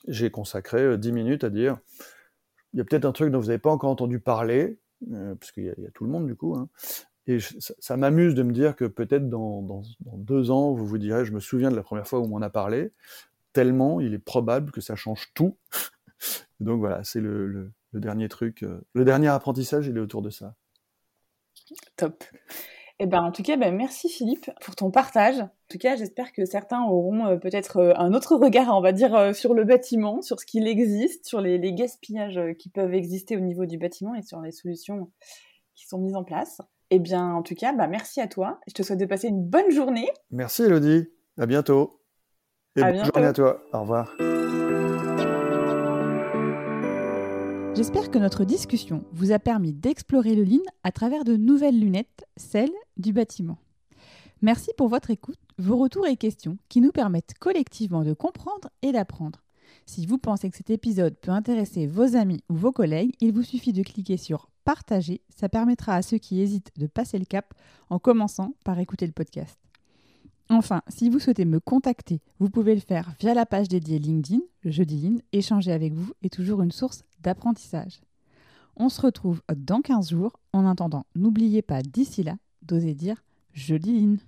j'ai consacré 10 minutes à dire il y a peut-être un truc dont vous n'avez pas encore entendu parler, parce qu'il y, a tout le monde du coup, hein, et ça, m'amuse de me dire que peut-être dans, dans, deux ans, vous vous direz, je me souviens de la première fois où on m'en a parlé, tellement il est probable que ça change tout (laughs) donc voilà, c'est le, dernier truc. Euh, le dernier apprentissage, il est autour de ça. Top. Eh ben, en tout cas, ben, merci Philippe pour ton partage. En tout cas, j'espère que certains auront euh, peut-être euh, un autre regard, on va dire, sur le bâtiment, sur ce qu'il existe, sur les, gaspillages qui peuvent exister au niveau du bâtiment et sur les solutions qui sont mises en place. Eh bien, en tout cas, ben, merci à toi. Je te souhaite de passer une bonne journée. Merci Elodie. À bientôt. Et bonne journée à toi. Au revoir. J'espère que notre discussion vous a permis d'explorer le Lean à travers de nouvelles lunettes, celles du bâtiment. Merci pour votre écoute, vos retours et questions qui nous permettent collectivement de comprendre et d'apprendre. Si vous pensez que cet épisode peut intéresser vos amis ou vos collègues, il vous suffit de cliquer sur Partager. Ça permettra à ceux qui hésitent de passer le cap en commençant par écouter le podcast. Enfin, si vous souhaitez me contacter, vous pouvez le faire via la page dédiée LinkedIn, le Jeudi Lean. Échanger avec vous est toujours une source d'apprentissage. On se retrouve dans 15 jours. En attendant, n'oubliez pas d'ici là d'oser dire je dis